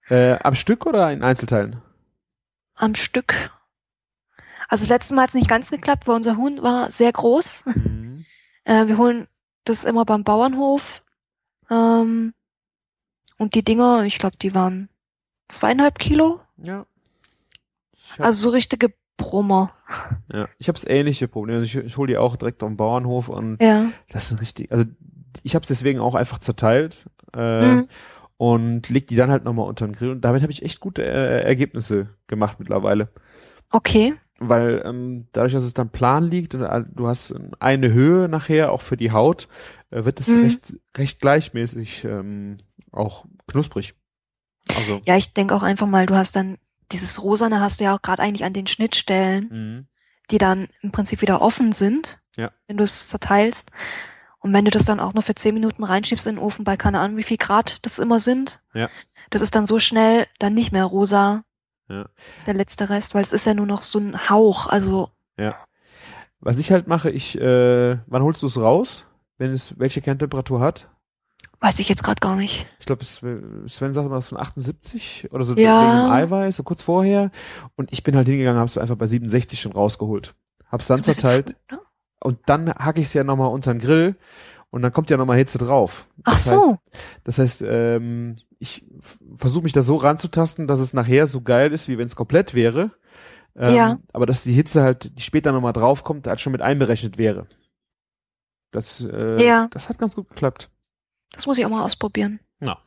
Äh, am Stück oder in Einzelteilen? am Stück. Also das letzte Mal hat's nicht ganz geklappt, weil unser Huhn war sehr groß. Mhm. *laughs* Äh, wir holen das immer beim Bauernhof. Ähm, und die Dinger, ich glaube, die waren zweieinhalb Kilo. Ja. Also so richtige Brummer. Ja. ich habe ähnliche Probleme. Also ich, ich hole die auch direkt am Bauernhof und Ja. das sind richtig. Also ich habe es deswegen auch einfach zerteilt äh, Mhm. und leg die dann halt nochmal unter den Grill. Und damit habe ich echt gute äh, Ergebnisse gemacht mittlerweile. Okay. Weil ähm, dadurch, dass es dann plan liegt und äh, du hast eine Höhe nachher auch für die Haut, äh, wird es Mhm. recht, recht gleichmäßig ähm, auch knusprig. Also. Ja, ich denke auch einfach mal, du hast dann dieses Rosane hast du ja auch gerade eigentlich an den Schnittstellen, Mhm. die dann im Prinzip wieder offen sind, Ja. wenn du es zerteilst. Und wenn du das dann auch nur für zehn Minuten reinschiebst in den Ofen bei keine Ahnung wie viel Grad das immer sind, Ja. das ist dann so schnell dann nicht mehr rosa, Ja. der letzte Rest, weil es ist ja nur noch so ein Hauch, also Ja. Was ich halt mache, ich, äh, wann holst du es raus, wenn es welche Kerntemperatur hat? Weiß ich jetzt gerade gar nicht. Ich glaube, Sven sagt mal was von 78 oder so Ja. wegen dem Eiweiß, so kurz vorher. Und ich bin halt hingegangen, hab's einfach bei 67 schon rausgeholt. Hab's dann zerteilt früh, ne? und dann hacke ich es ja nochmal unter den Grill und dann kommt ja nochmal Hitze drauf. Ach Das so, Heißt, das heißt, ähm, ich versuche mich da so ranzutasten, dass es nachher so geil ist, wie wenn es komplett wäre. Ähm, Ja. Aber dass die Hitze halt, die später nochmal draufkommt, halt schon mit einberechnet wäre. Das, äh, Ja. das hat ganz gut geklappt. Das muss ich auch mal ausprobieren. Ja.